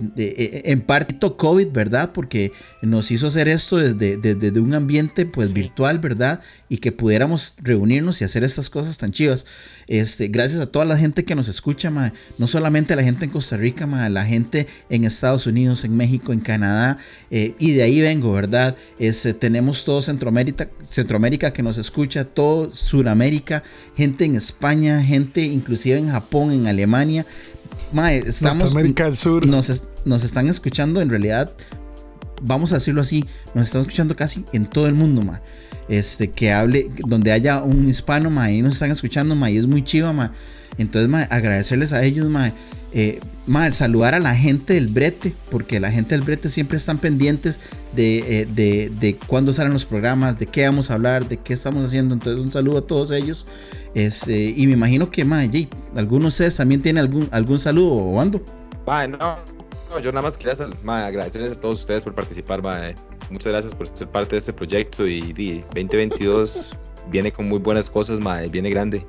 Speaker 1: en parte COVID, ¿verdad? Porque nos hizo hacer esto desde, desde, desde un ambiente pues virtual, ¿verdad? Y que pudiéramos reunirnos y hacer estas cosas tan chivas. Este, gracias a toda la gente que nos escucha, no solamente a la gente en Costa Rica, mae, la gente en Estados Unidos, en México, en Canadá, y de ahí vengo, ¿verdad? Este, tenemos todo Centroamérica, Centroamérica que nos escucha, todo Suramérica, gente en España, gente inclusive en Japón, en Alemania. Mae, estamos,
Speaker 5: Norteamérica del Sur.
Speaker 1: nos, nos están escuchando en realidad, vamos a decirlo así, nos están escuchando casi en todo el mundo, ma. Este, que hable, donde haya un hispano, ma, ahí nos están escuchando, ma, y es muy chiva, ma. Entonces, ma, agradecerles a ellos, ma. Eh, ma, saludar a la gente del brete, porque la gente del brete siempre están pendientes de, eh, de, de cuándo salen los programas, de qué vamos a hablar, de qué estamos haciendo. Entonces, un saludo a todos ellos. Este, y me imagino que, ma, Jay, algunos de ustedes también tienen algún, algún saludo, o ando.
Speaker 3: Mae, no, no, yo nada más quería mae, agradecerles a todos ustedes por participar, mae. Muchas gracias por ser parte de este proyecto y, di, 2022 viene con muy buenas cosas, mae, viene grande.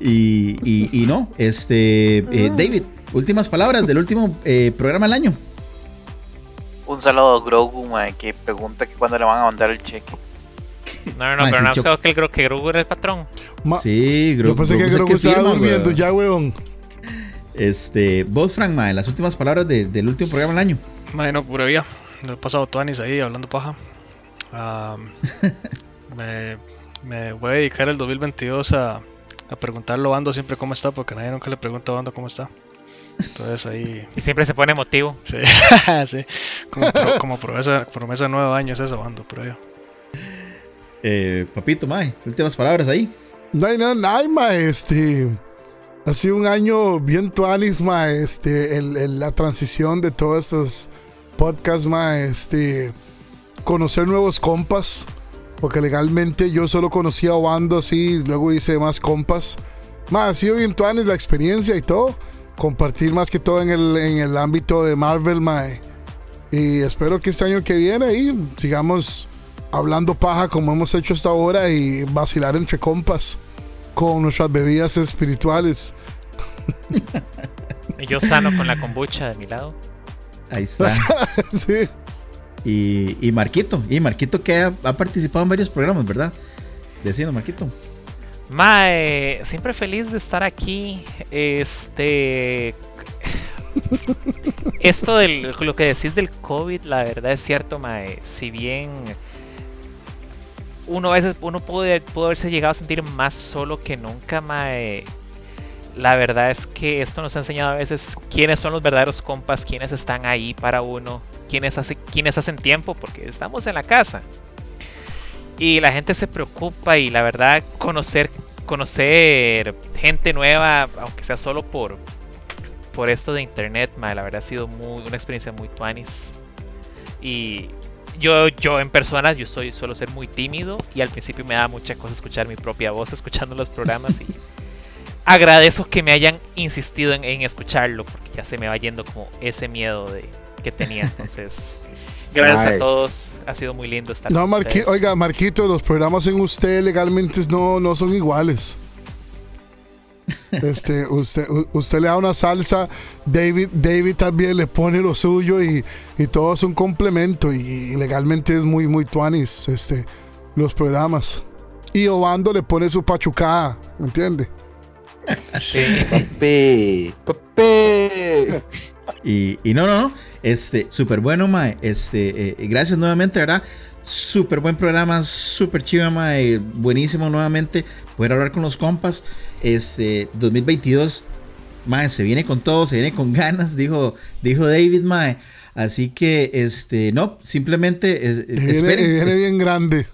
Speaker 1: Y, y- y no, este, eh, David, últimas palabras del último eh, programa del año.
Speaker 6: Un saludo a Grogu, mae, que pregunta que cuándo le van a mandar el cheque.
Speaker 2: No, no, no,
Speaker 1: Mae,
Speaker 2: pero no creo que el, que Grogu era el patrón.
Speaker 5: Ma-
Speaker 1: Sí,
Speaker 5: Yo pensé que creo que estaba
Speaker 1: firma,
Speaker 5: durmiendo
Speaker 1: weón.
Speaker 5: ya, weón.
Speaker 1: Este, vos, Frank, mae, las últimas palabras de- del último programa del año.
Speaker 4: Bueno, pura vida. No he pasado Tuanis ahí hablando paja. Am, me, me voy a dedicar el 2022 a, a preguntarle a Bando siempre cómo está, porque nadie nunca le pregunta a Bando cómo está. Entonces ahí,
Speaker 2: Y siempre se pone emotivo.
Speaker 4: sí, sí. Como, pro- como promesa, promesa de nueve años eso, Bando, por ahí.
Speaker 1: Eh, papito, mae, últimas palabras ahí.
Speaker 5: No hay nada, no hay, ma, este. Ha sido un año bien tuanis, ma, este, la transición de todos estos podcasts, ma, este, conocer nuevos compas, porque legalmente yo solo conocía a Bando así, luego hice más compas. Ma, ha sido bien tuanis la experiencia y todo, compartir más que todo en el, en el ámbito de Marvel, ma, y espero que este año que viene ahí sigamos hablando paja como hemos hecho hasta ahora y vacilar entre compas con nuestras bebidas espirituales.
Speaker 2: Y yo sano con la kombucha de mi lado.
Speaker 1: Ahí está.
Speaker 5: sí.
Speaker 1: Y, y Marquito, y Marquito que ha, ha participado en varios programas, ¿verdad? Decinos, Marquito.
Speaker 2: Mae, siempre feliz de estar aquí. Este. Esto del lo que decís del COVID, la verdad es cierto, Mae. Si bien uno a veces uno puede, pudo haberse llegado a sentir más solo que nunca, Mae. La verdad es que esto nos ha enseñado a veces quiénes son los verdaderos compas, quiénes están ahí para uno, quiénes, hace, quiénes hacen tiempo, porque estamos en la casa. Y la gente se preocupa y la verdad conocer conocer gente nueva, aunque sea solo por por esto de internet, mae, la verdad ha sido una experiencia muy tuanis. Y yo yo en persona yo soy suelo ser muy tímido y al principio me da mucha cosa escuchar mi propia voz escuchando los programas y agradezco que me hayan insistido en, en escucharlo porque ya se me va yendo como ese miedo de que tenía. Entonces, gracias
Speaker 3: Nice.
Speaker 2: a todos, ha sido muy lindo estar
Speaker 5: No,
Speaker 2: con
Speaker 5: Marqui
Speaker 2: ustedes.
Speaker 5: oiga, Marquito, los programas en usted legalmente no, no son iguales. Este, usted, usted le da una salsa, David, David también le pone lo suyo y, y todo es un complemento y, y legalmente es muy, muy tuanis este, los programas. Y Obando le pone su pachucada, ¿entiende?
Speaker 3: Papi, papi.
Speaker 1: Y, y no, no, no. Este, súper bueno, mae. Este, eh, gracias nuevamente, ¿verdad? Súper buen programa, súper chiva, mae. Buenísimo nuevamente poder hablar con los compas. Este, 2022, mae, se viene con todo, se viene con ganas, dijo, dijo David, mae. Así que, este, no, simplemente es-
Speaker 5: viene,
Speaker 1: esperen,
Speaker 5: viene
Speaker 1: es-
Speaker 5: bien grande.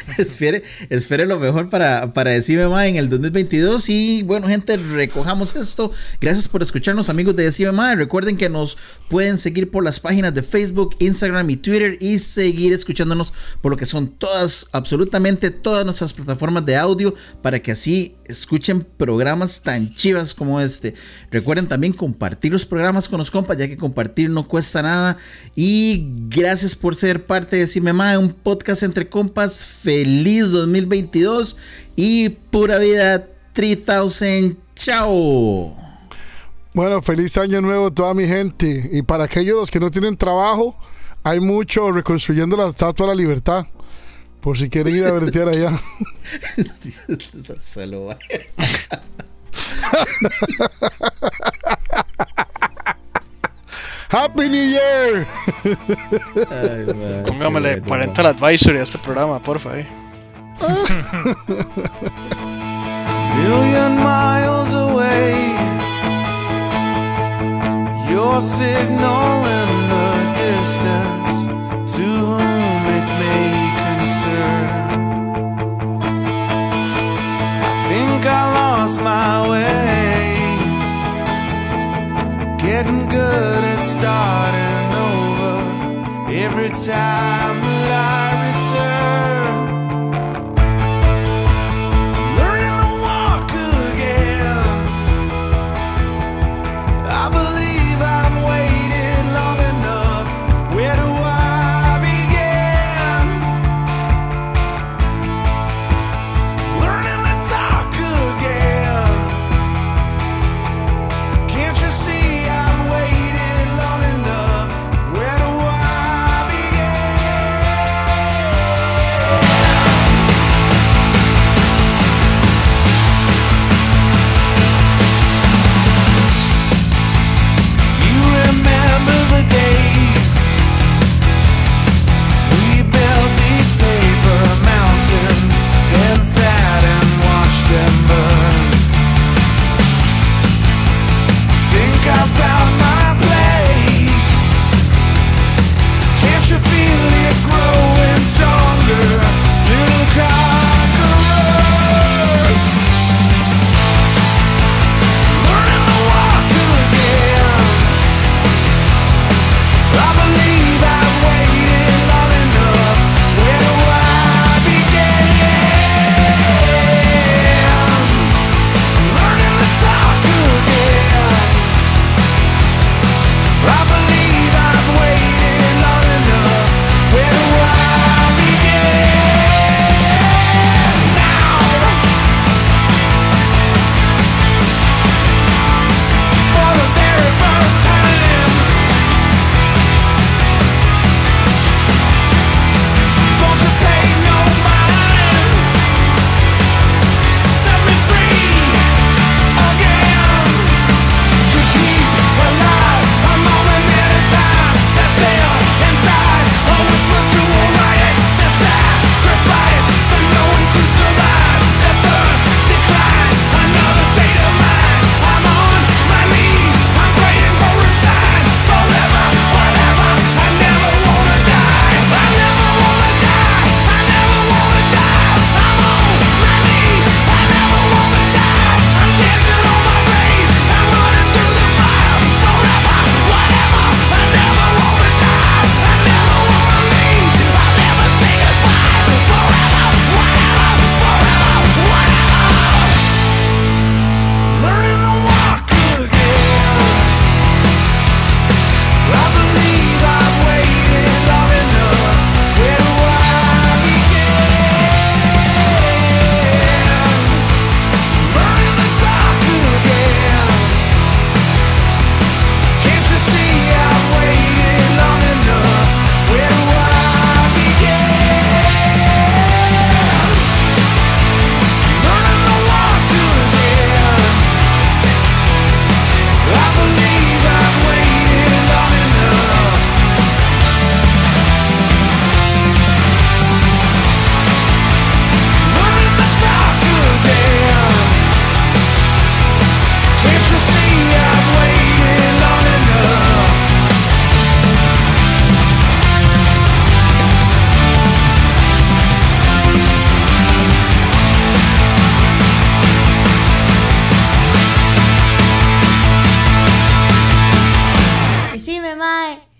Speaker 1: espere, espere lo mejor para, para Decime Mae en el 2022. Y bueno, gente, recojamos esto. Gracias por escucharnos, amigos de Decime Mae. Recuerden que nos pueden seguir por las páginas de Facebook, Instagram y Twitter y seguir escuchándonos por lo que son todas, absolutamente todas nuestras plataformas de audio para que así escuchen programas tan chivas como este. Recuerden también compartir los programas con los compas, ya que compartir no cuesta nada. Y gracias por ser parte de Decime Mae, un podcast entre compas. Feliz 2022 y pura vida 3000. Chao.
Speaker 5: Bueno, feliz año nuevo a toda mi gente. Y para aquellos los que no tienen trabajo, hay mucho reconstruyendo la estatua de la libertad. Por si quieren ir a vertear allá.
Speaker 1: Solo.
Speaker 5: Happy New Year.
Speaker 1: Ay,
Speaker 4: Póngamele
Speaker 1: bueno,
Speaker 4: parental advisory a este programa, porfa. Eh.
Speaker 8: million miles away. Your signal in the distance, to whom it may concern. I think I lost my way. Getting good at starting over. Every time that I